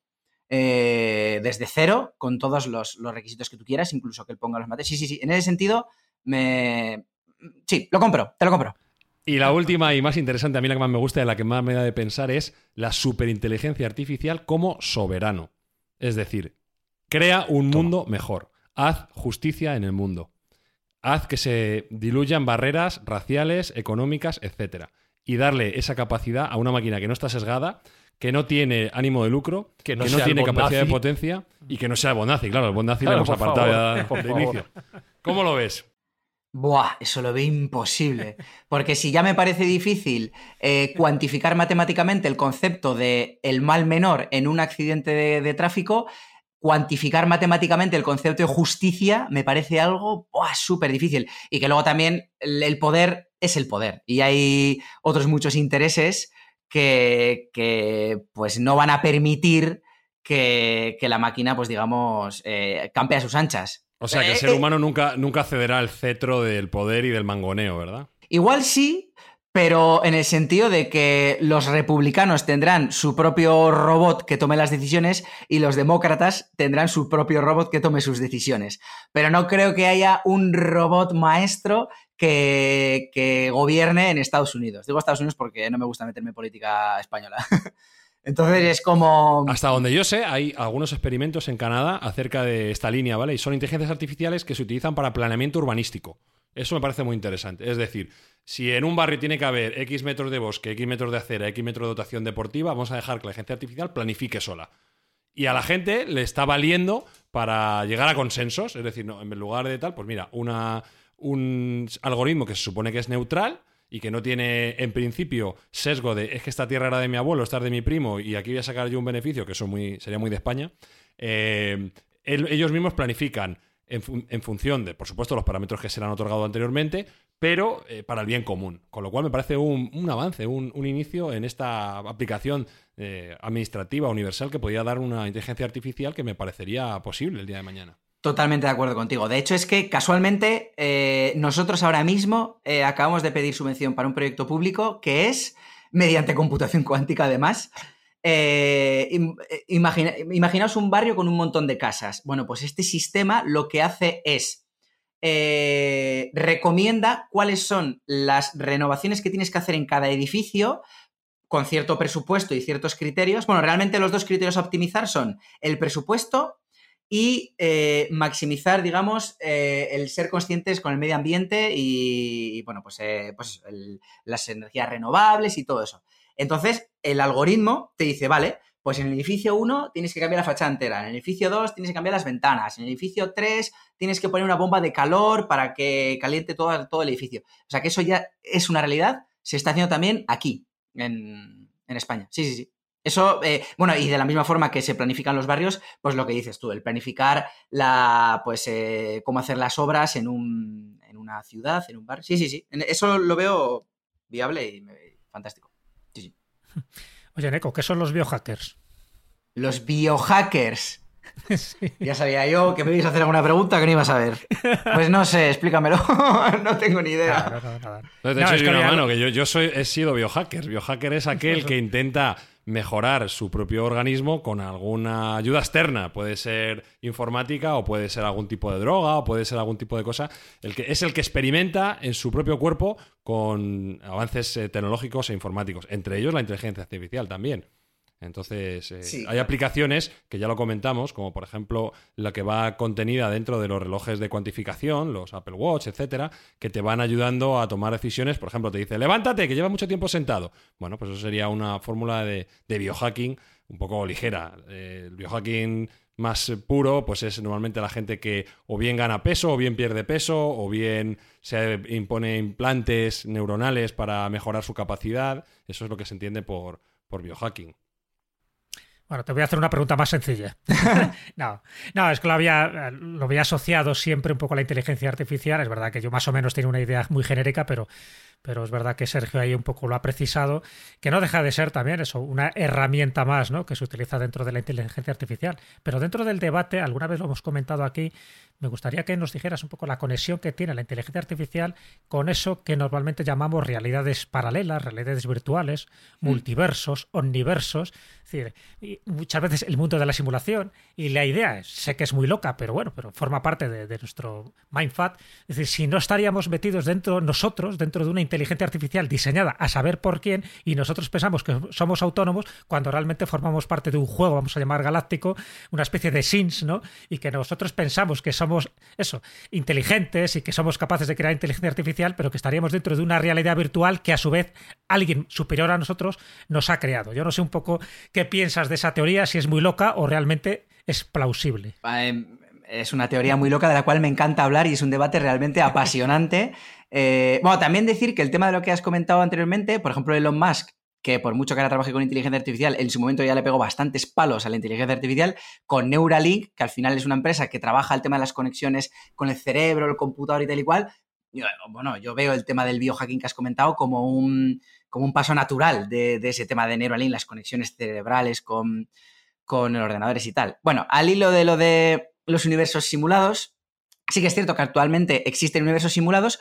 eh, desde cero con todos los, los requisitos que tú quieras, incluso que él ponga los materiales. Sí, sí, sí. En ese sentido, me... Sí, lo compro, te lo compro. Y la última y más interesante, a mí la que más me gusta y la que más me da de pensar es la superinteligencia artificial como soberano. Es decir, crea un mundo mejor. Haz justicia en el mundo. Haz que se diluyan barreras raciales, económicas, etc. Y darle esa capacidad a una máquina que no está sesgada, que no tiene ánimo de lucro, Que que no tiene capacidad de potencia y que no sea el Bondazi. Claro, el Bondazi Claro, lo hemos apartado de inicio. ¿Cómo lo ves? Buah, eso lo veo imposible. Porque si ya me parece difícil eh, cuantificar matemáticamente el concepto de el mal menor en un accidente de, de tráfico, cuantificar matemáticamente el concepto de justicia me parece algo súper difícil. Y que luego también el, poder es el poder. Y hay otros muchos intereses que, que, pues no van a permitir que, que la máquina, pues digamos, eh, campe a sus anchas. O sea, que el Eh, ser eh, humano nunca, nunca cederá al cetro del poder y del mangoneo, ¿verdad? Igual sí, pero en el sentido de que los republicanos tendrán su propio robot que tome las decisiones y los demócratas tendrán su propio robot que tome sus decisiones. Pero no creo que haya un robot maestro que, que gobierne en Estados Unidos. Digo Estados Unidos porque no me gusta meterme en política española. Entonces es como... Hasta donde yo sé, hay algunos experimentos en Canadá acerca de esta línea, ¿vale? Y son inteligencias artificiales que se utilizan para planeamiento urbanístico. Eso me parece muy interesante. Es decir, si en un barrio tiene que haber X metros de bosque, X metros de acera, X metros de dotación deportiva, vamos a dejar que la agencia artificial planifique sola. Y a la gente le está valiendo para llegar a consensos. Es decir, no, en lugar de tal, pues mira, una, un algoritmo que se supone que es neutral y que no tiene en principio sesgo de es que esta tierra era de mi abuelo, esta es de mi primo y aquí voy a sacar yo un beneficio, que eso muy, sería muy de España. eh, el- ellos mismos planifican en, fun- en función de, por supuesto, los parámetros que se le han otorgado anteriormente, pero eh, para el bien común. Con lo cual me parece un, un avance, un, un inicio en esta aplicación eh, administrativa universal que podría dar una inteligencia artificial que me parecería posible el día de mañana. Totalmente de acuerdo contigo. De hecho, es que casualmente eh, nosotros ahora mismo acabamos de pedir subvención para un proyecto público que es, mediante computación cuántica además, eh, eh, imagina- imaginaos un barrio con un montón de casas. Bueno, pues este sistema lo que hace es eh, recomienda cuáles son las renovaciones que tienes que hacer en cada edificio con cierto presupuesto y ciertos criterios. Bueno, realmente los dos criterios a optimizar son el presupuesto y eh, maximizar, digamos, el ser conscientes con el medio ambiente y, bueno, pues, pues las energías renovables y todo eso. Entonces, el algoritmo te dice, vale, pues en el edificio 1 tienes que cambiar la fachada entera, en el edificio 2 tienes que cambiar las ventanas, en el edificio 3 tienes que poner una bomba de calor para que caliente todo, todo el edificio. O sea que eso ya es una realidad, se está haciendo también aquí, en, en España. Sí, sí, sí. Eso, eh, bueno, y de la misma forma que se planifican los barrios, pues lo que dices tú, el planificar la, pues, eh, cómo hacer las obras en, un, en una ciudad, en un barrio. Sí, sí, sí. Eso lo veo viable y fantástico. Oye, Neko, ¿qué son los biohackers? Los biohackers. Sí. Ya sabía yo que me ibas a hacer alguna pregunta que no ibas a ver. Pues no sé, explícamelo. no tengo ni idea. Claro, no, nada. No, de No, hecho, es yo que una mano, que yo, yo soy, he sido biohacker. Biohacker es aquel que intenta mejorar su propio organismo con alguna ayuda externa. Puede ser informática o puede ser algún tipo de droga o puede ser algún tipo de cosa. El que, es el que experimenta en su propio cuerpo con avances eh, tecnológicos e informáticos. Entre ellos la inteligencia artificial también. Entonces, eh, Sí. hay aplicaciones que ya lo comentamos, como por ejemplo la que va contenida dentro de los relojes de cuantificación, los Apple Watch, etcétera, que te van ayudando a tomar decisiones. Por ejemplo, te dice, levántate, que lleva mucho tiempo sentado. Bueno, pues eso sería una fórmula de, de biohacking un poco ligera. Eh, el biohacking más puro, pues es normalmente la gente que o bien gana peso, o bien pierde peso, o bien se impone implantes neuronales para mejorar su capacidad. Eso es lo que se entiende por, por biohacking. Bueno, te voy a hacer una pregunta más sencilla. no, no, es que lo había, lo había asociado siempre un poco a la inteligencia artificial. Es verdad que yo más o menos tenía una idea muy genérica, pero, pero es verdad que Sergio ahí un poco lo ha precisado, que no deja de ser también eso, una herramienta más ¿no? que se utiliza dentro de la inteligencia artificial. Pero dentro del debate, alguna vez lo hemos comentado aquí, me gustaría que nos dijeras un poco la conexión que tiene la inteligencia artificial con eso que normalmente llamamos realidades paralelas, realidades virtuales, multiversos, omniversos. Es decir, y muchas veces el mundo de la simulación y la idea es, sé que es muy loca, pero bueno, pero forma parte de, de nuestro mindfuck. Es decir, si no estaríamos metidos dentro nosotros, dentro de una inteligencia artificial diseñada a saber por quién y nosotros pensamos que somos autónomos cuando realmente formamos parte de un juego, vamos a llamar galáctico, una especie de Sims, ¿no? Y que nosotros pensamos que somos eso, inteligentes y que somos capaces de crear inteligencia artificial, pero que estaríamos dentro de una realidad virtual que a su vez alguien superior a nosotros nos ha creado. Yo no sé un poco qué piensas de esa teoría, si es muy loca o realmente es plausible. Em, es una teoría muy loca de la cual me encanta hablar y es un debate realmente apasionante. Eh, bueno, también decir que el tema de lo que has comentado anteriormente, por ejemplo, Elon Musk, que por mucho que ahora trabaje con inteligencia artificial, en su momento ya le pegó bastantes palos a la inteligencia artificial, con Neuralink, que al final es una empresa que trabaja el tema de las conexiones con el cerebro, el computador y tal y cual. bueno, yo veo el tema del biohacking que has comentado como un, como un paso natural de, de ese tema de Neuralink, las conexiones cerebrales con, con ordenadores y tal. Bueno, al hilo de lo de los universos simulados, sí que es cierto que actualmente existen universos simulados,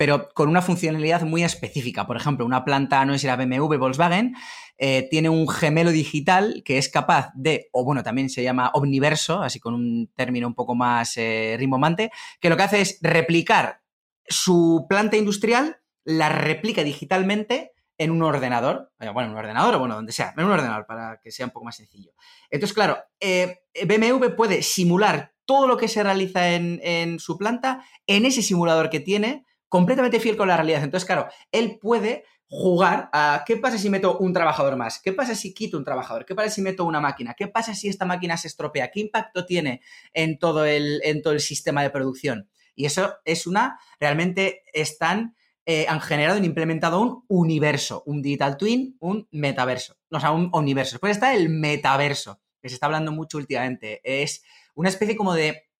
pero con una funcionalidad muy específica. Por ejemplo, una planta, no sé si era BMW, Volkswagen, eh, tiene un gemelo digital que es capaz de, o bueno, también se llama omniverso, así con un término un poco más eh, rimbombante, que lo que hace es replicar su planta industrial, la replica digitalmente en un ordenador, eh, bueno, en un ordenador o bueno, donde sea, en un ordenador para que sea un poco más sencillo. Entonces, claro, BMW puede simular todo lo que se realiza en, su planta en ese simulador que tiene, completamente fiel con la realidad. Entonces, claro, él puede jugar a qué pasa si meto un trabajador más, qué pasa si quito un trabajador, qué pasa si meto una máquina, qué pasa si esta máquina se estropea, qué impacto tiene en todo el, sistema de producción. Y eso es una, realmente están eh, han generado y implementado un universo, un digital twin, un metaverso, o sea, un universo. Después está el metaverso, que se está hablando mucho últimamente. Es una especie como de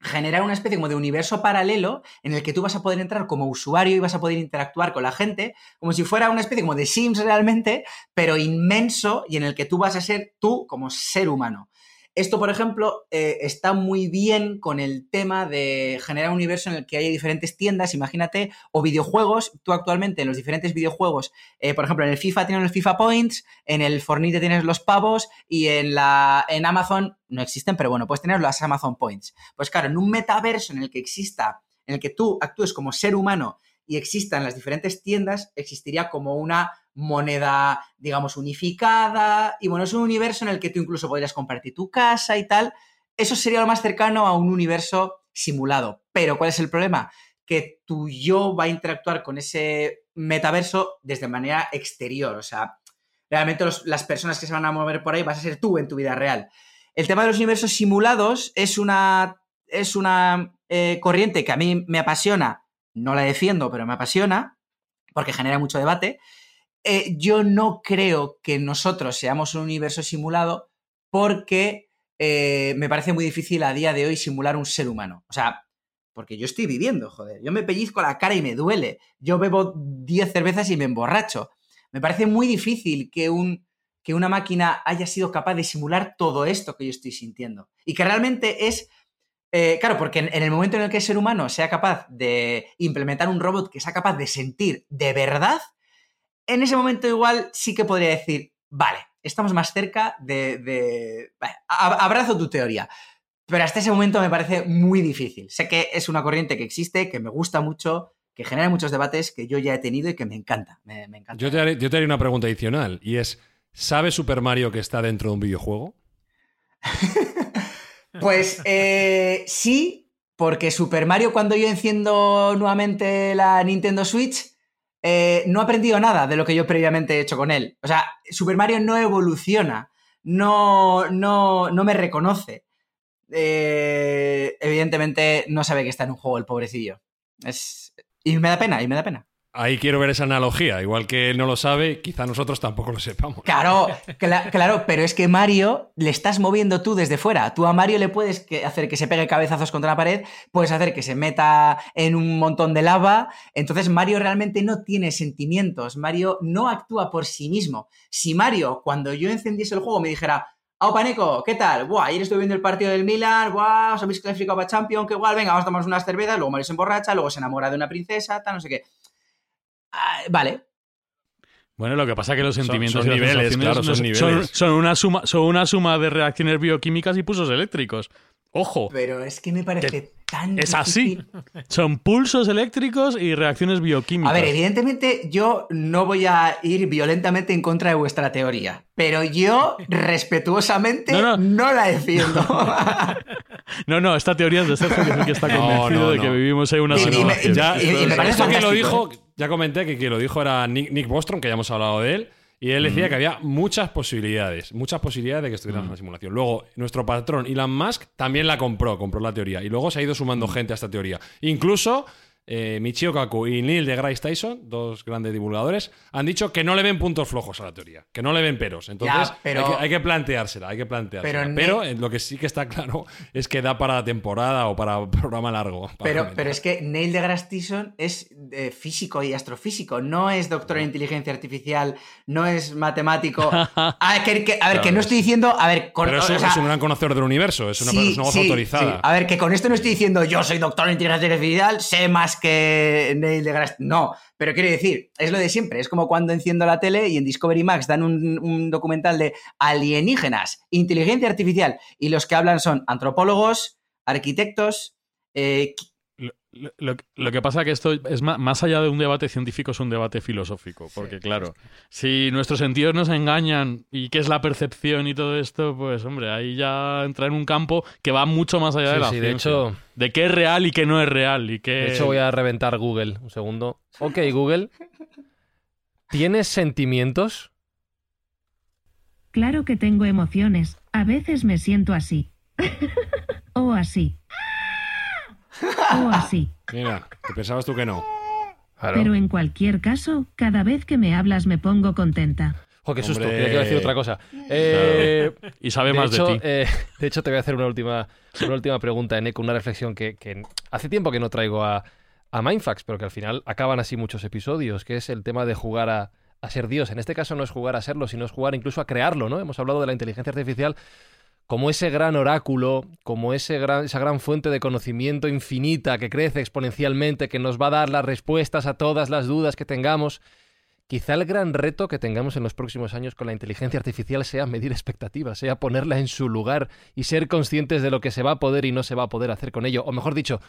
generar una especie como de universo paralelo en el que tú vas a poder entrar como usuario y vas a poder interactuar con la gente, como si fuera una especie como de Sims realmente, pero inmenso y en el que tú vas a ser tú como ser humano. Esto, por ejemplo, eh, está muy bien con el tema de generar un universo en el que haya diferentes tiendas, imagínate, o videojuegos. Tú actualmente en los diferentes videojuegos, eh, por ejemplo, en el FIFA tienes los FIFA Points, en el Fornite tienes los pavos y en, la, en Amazon no existen, pero bueno, puedes tener las Amazon Points. Pues claro, en un metaverso en el que exista, en el que tú actúes como ser humano y existan las diferentes tiendas, existiría como una moneda, digamos, unificada. Y bueno, es un universo en el que tú incluso podrías compartir tu casa y tal. Eso sería lo más cercano a un universo simulado. Pero ¿cuál es el problema? Que tu yo va a interactuar con ese metaverso desde manera exterior. O sea, realmente las personas que se van a mover por ahí vas a ser tú en tu vida real. El tema de los universos simulados es una, es una eh, corriente que a mí me apasiona no la defiendo, pero me apasiona, porque genera mucho debate. Eh, yo no creo que nosotros seamos un universo simulado porque eh, me parece muy difícil a día de hoy simular un ser humano. O sea, porque yo estoy viviendo, joder. Yo me pellizco la cara y me duele. Yo bebo 10 cervezas y me emborracho. Me parece muy difícil que, un, que una máquina haya sido capaz de simular todo esto que yo estoy sintiendo. Y que realmente es eh, claro, porque en, el momento en el que el ser humano sea capaz de implementar un robot que sea capaz de sentir de verdad, en ese momento igual sí que podría decir, vale, estamos más cerca de... abrazo tu teoría. Pero hasta ese momento me parece muy difícil. Sé que es una corriente que existe, que me gusta mucho, que genera muchos debates que yo ya he tenido y que me encanta. Me, encanta. Yo, te haré, yo te haré una pregunta adicional y es, ¿sabe Super Mario que está dentro de un videojuego? Pues eh, sí, porque Super Mario cuando yo enciendo nuevamente la Nintendo Switch, eh, no he aprendido nada de lo que yo previamente he hecho con él. O sea, Super Mario no evoluciona, no, no, no me reconoce. Eh, evidentemente no sabe que está en un juego el pobrecillo. Es... Y me da pena, y me da pena. Ahí quiero ver esa analogía. Igual que él no lo sabe, quizá nosotros tampoco lo sepamos. Claro, claro, pero es que Mario le estás moviendo tú desde fuera. Tú a Mario le puedes hacer que se pegue cabezazos contra la pared, puedes hacer que se meta en un montón de lava. Entonces Mario realmente no tiene sentimientos. Mario no actúa por sí mismo. Si Mario, cuando yo encendiese el juego, me dijera, ¡Oh, Paneco! ¿Qué tal? Buah, ayer estuve viendo el partido del Milan, ¡buah! Os habéis clasificado para Champions, qué igual, venga, vamos a tomarnos unas cervezas, luego Mario se emborracha, luego se enamora de una princesa, tal, no sé qué Ah, vale. Bueno, lo que pasa es que los sentimientos son, niveles, claro, son, niveles. Son, una suma, son una suma de reacciones bioquímicas y pulsos eléctricos. Ojo. Pero es que me parece tan Es así. Son pulsos eléctricos y reacciones bioquímicas. A ver, evidentemente yo no voy a ir violentamente en contra de vuestra teoría, pero yo respetuosamente No, no, no. la defiendo. No, no, esta teoría es de Sergio, que es el que está No, convencido no, de que vivimos en una Y- y me- y- y parece que lo dijo, ya comenté que quien lo dijo era Nick, Nick Bostrom, que ya hemos hablado de él. Y él decía que había muchas posibilidades, muchas posibilidades de que estuviera en la simulación. Luego, nuestro patrón Elon Musk también la compró, compró la teoría. Y luego se ha ido sumando gente a esta teoría. Incluso eh, Michio Kaku y Neil deGrasse Tyson, dos grandes divulgadores, han dicho que no le ven puntos flojos a la teoría, que no le ven peros. Entonces, Ya, pero- hay, que, hay que planteársela, hay que planteársela. Pero lo que sí que está claro es que da para temporada o para programa largo. para Pero, pero es que Neil deGrasse Tyson es eh, físico y astrofísico, no es doctor en inteligencia artificial, no es matemático. A ver, que, que- a ver, que no estoy diciendo, a ver, con, Pero es o sea, es un gran conocedor del universo, es una sí, persona voz sí, autorizada. sí. A ver, que con esto no estoy diciendo yo soy doctor en inteligencia artificial, sé más que Neil deGrasse. No, pero quiero decir, es lo de siempre. Es como cuando enciendo la tele y en Discovery Max dan un, un documental de alienígenas, inteligencia artificial, y los que hablan son antropólogos, arquitectos, eh, Lo, que pasa que esto es ma- más, allá de un debate científico, es un debate filosófico. Porque, claro, si nuestros sentidos nos engañan y qué es la percepción y todo esto, pues, hombre, ahí ya entra en un campo que va mucho más allá de la sí, de ciencia. hecho- de qué es real y qué no es real. Y qué... De hecho, voy a reventar Google. Un segundo. Ok, Google. ¿Tienes sentimientos? Claro que tengo emociones. A veces me siento así. o así. O así. Mira, ¿te pensabas tú que no? Claro. Pero en cualquier caso, cada vez que me hablas me pongo contenta. Jo, qué susto. Hombre. Creía que iba a decir otra cosa. Eh, Y sabe de más hecho, de ti. eh, de hecho, te voy a hacer una última, una última pregunta, Eneco, una reflexión que, que hace tiempo que no traigo a, a Mindfax, pero que al final acaban así muchos episodios, que es el tema de jugar a, a ser Dios. En este caso no es jugar a serlo, sino es jugar incluso a crearlo, ¿no? Hemos hablado de la inteligencia artificial como ese gran oráculo, como esa gran fuente de conocimiento infinita que crece exponencialmente, que nos va a dar las respuestas a todas las dudas que tengamos. Quizá el gran reto que tengamos en los próximos años con la inteligencia artificial sea medir expectativas, sea ponerla en su lugar y ser conscientes de lo que se va a poder y no se va a poder hacer con ello, o mejor dicho,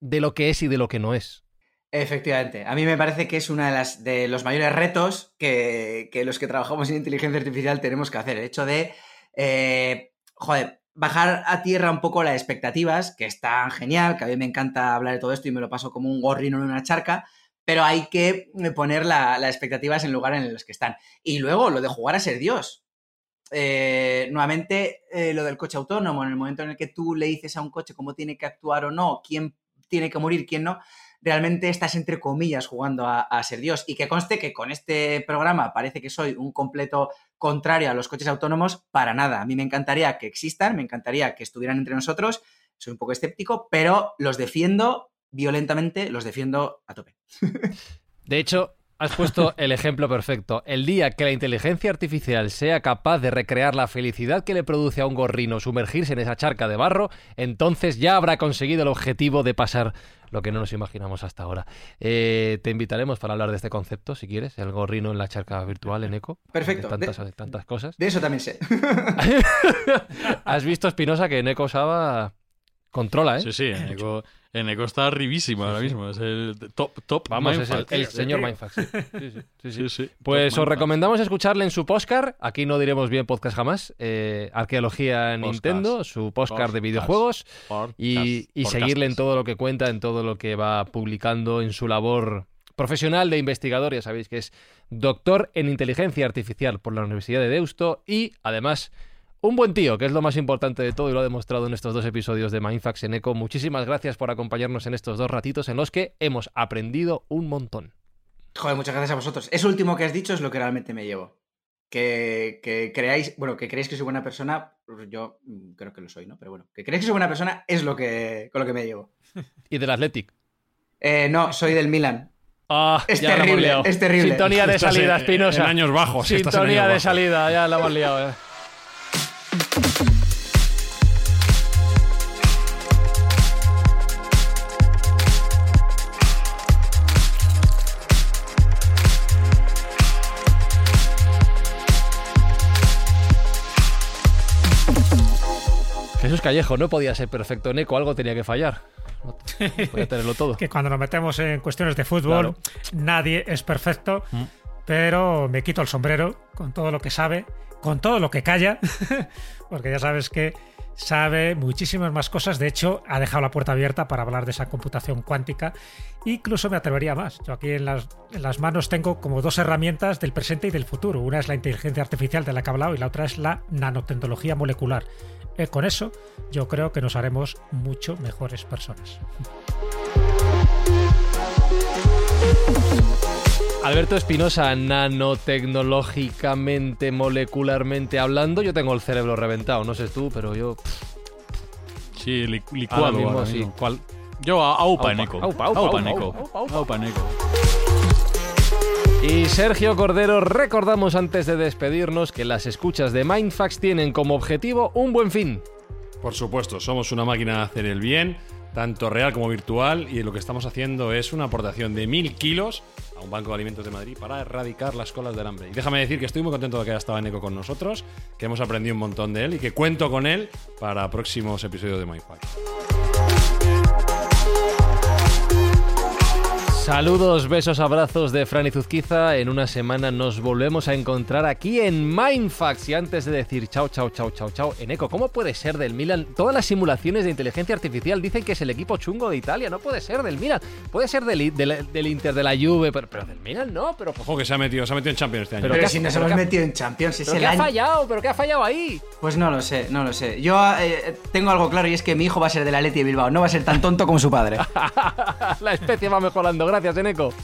de lo que es y de lo que no es. Efectivamente, a mí me parece que es uno de, de los mayores retos que, que los que trabajamos en inteligencia artificial tenemos que hacer. El hecho de, eh, joder, bajar a tierra un poco las expectativas, que está genial, que a mí me encanta hablar de todo esto y me lo paso como un gorrino en una charca, pero hay que poner la- las expectativas en lugar en los que están. Y luego lo de jugar a ser Dios. Eh, nuevamente, eh, lo del coche autónomo, en el momento en el que tú le dices a un coche cómo tiene que actuar o no, quién tiene que morir, quién no, realmente estás entre comillas jugando a, ser Dios. Y que conste que con este programa parece que soy un completo contrario a los coches autónomos, para nada. A mí me encantaría que existan, me encantaría que estuvieran entre nosotros, soy un poco escéptico, pero los defiendo violentamente, los defiendo a tope. De hecho, has puesto el ejemplo perfecto. El día que la inteligencia artificial sea capaz de recrear la felicidad que le produce a un gorrino sumergirse en esa charca de barro, entonces ya habrá conseguido el objetivo de pasar lo que no nos imaginamos hasta ahora. Eh, te invitaremos para hablar de este concepto, si quieres, el gorrino en la charca virtual en Eco. Perfecto. De tantas, de tantas cosas. De eso también sé. Has visto, Espinosa, que en Eco Saba controla, ¿eh? Sí, sí, en Eco, en Eco está arribísimo ahora mismo. Es el top, top Vamos, es el, el señor Mindfax. Sí, sí, sí, sí, sí. Sí, sí, Pues top os recomendamos escucharle en su podcast. Aquí no diremos bien podcast jamás. eh, Arqueología. Nintendo, su podcast de videojuegos. Y, y seguirle en todo lo que cuenta, en todo lo que va publicando en su labor profesional de investigador. Ya sabéis que es doctor en inteligencia artificial por la Universidad de Deusto y además un buen tío, que es lo más importante de todo y lo ha demostrado en estos dos episodios de Mindfax en Eco. Muchísimas gracias por acompañarnos en estos dos ratitos en los que hemos aprendido un montón. Joder, muchas gracias a vosotros. Eso último que has dicho es lo que realmente me llevo. Que, que creáis, bueno, que creéis que soy buena persona, yo creo que lo soy, ¿no? Pero bueno, que creéis que soy buena persona es lo que, con lo que me llevo. Y del Athletic. Eh, no, soy del Milan. Ah, Es ya la hemos terrible, liado. es terrible. Sintonía de salida, Espinosa. En años bajos. Sintonía años de bajos. salida, ya la hemos liado. eh. Jesús Callejo, no podía ser perfecto en eco, algo tenía que fallar. Voy a tenerlo todo. que cuando nos metemos en cuestiones de fútbol, nadie es perfecto, Mm. pero me quito el sombrero con todo lo que sabe, con todo lo que calla, porque ya sabes que sabe muchísimas más cosas. De hecho, ha dejado la puerta abierta para hablar de esa computación cuántica. Incluso me atrevería más. Yo aquí en las, manos tengo como dos herramientas del presente y del futuro. Una es la inteligencia artificial de la que he hablado y la otra es la nanotecnología molecular. Eh, con eso yo creo que nos haremos mucho mejores personas. Alberto Espinosa, nanotecnológicamente, molecularmente hablando, yo tengo el cerebro reventado. No sé tú, pero yo. Sí, li- licuado. ahora mismo ahora sí. mismo. ¿Cuál? Yo a aupa, Aupa, Neko. aupa. Y Sergio Cordero, recordamos antes de despedirnos que las escuchas de Mindfax tienen como objetivo un buen fin. Por supuesto, somos una máquina de hacer el bien, tanto real como virtual, y lo que estamos haciendo es una aportación de mil kilos a un banco de alimentos de Madrid para erradicar las colas del hambre. Y déjame decir que estoy muy contento de que haya estado Eneco con nosotros, que hemos aprendido un montón de él y que cuento con él para próximos episodios de MyFi. Saludos, besos, abrazos de Fran y Zuzquiza. En una semana nos volvemos a encontrar aquí en Mindfax. Y antes de decir chao, chao, chao, chao, chao, Eneco, ¿cómo puede ser del Milan? Todas las simulaciones de inteligencia artificial dicen que es el equipo chungo de Italia. No puede ser del Milan. Puede ser del, del- del Inter de la Juve, pero, pero del Milan no. Pero, Ojo que se ha metido, se ha metido en Champions este año. Pero si nos pero hemos qué- metido en Champions, es ¿pero el qué ha fallado? ¿Pero qué ha fallado ahí? Pues no lo sé, no lo sé. Yo eh, tengo algo claro y es que mi hijo va a ser del Atleti de Bilbao, no va a ser tan tonto como su padre. la especie va mejorando. Gracias, Eneco.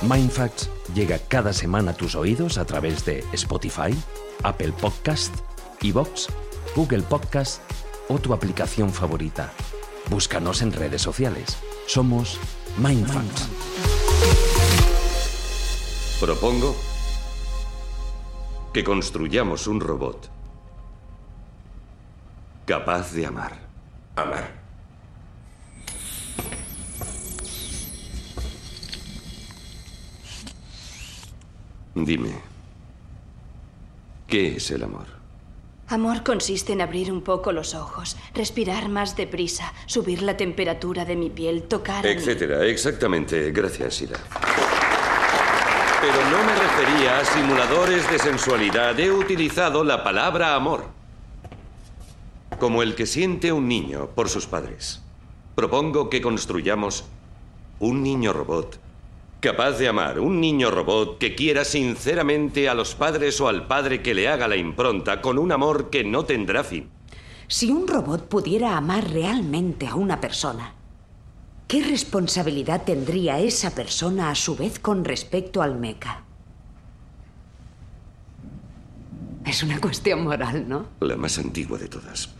Mindfacts llega cada semana a tus oídos a través de Spotify, Apple Podcast, Evox, Google Podcast o tu aplicación favorita. Búscanos en redes sociales. Somos Mindfacts. Propongo que construyamos un robot capaz de amar. Amar. Dime, ¿qué es el amor? Amor consiste en abrir un poco los ojos, respirar más deprisa, subir la temperatura de mi piel, tocar... mi- Etcétera, exactamente. Gracias, Ira. Pero no me refería a simuladores de sensualidad. He utilizado la palabra amor. Como el que siente un niño por sus padres. Propongo que construyamos un niño robot capaz de amar, un niño robot que quiera sinceramente a los padres o al padre que le haga la impronta con un amor que no tendrá fin. Si un robot pudiera amar realmente a una persona, ¿qué responsabilidad tendría esa persona a su vez con respecto al meca? Es una cuestión moral, ¿no? La más antigua de todas.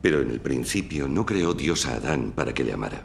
Pero en el principio no creó Dios a Adán para que le amara.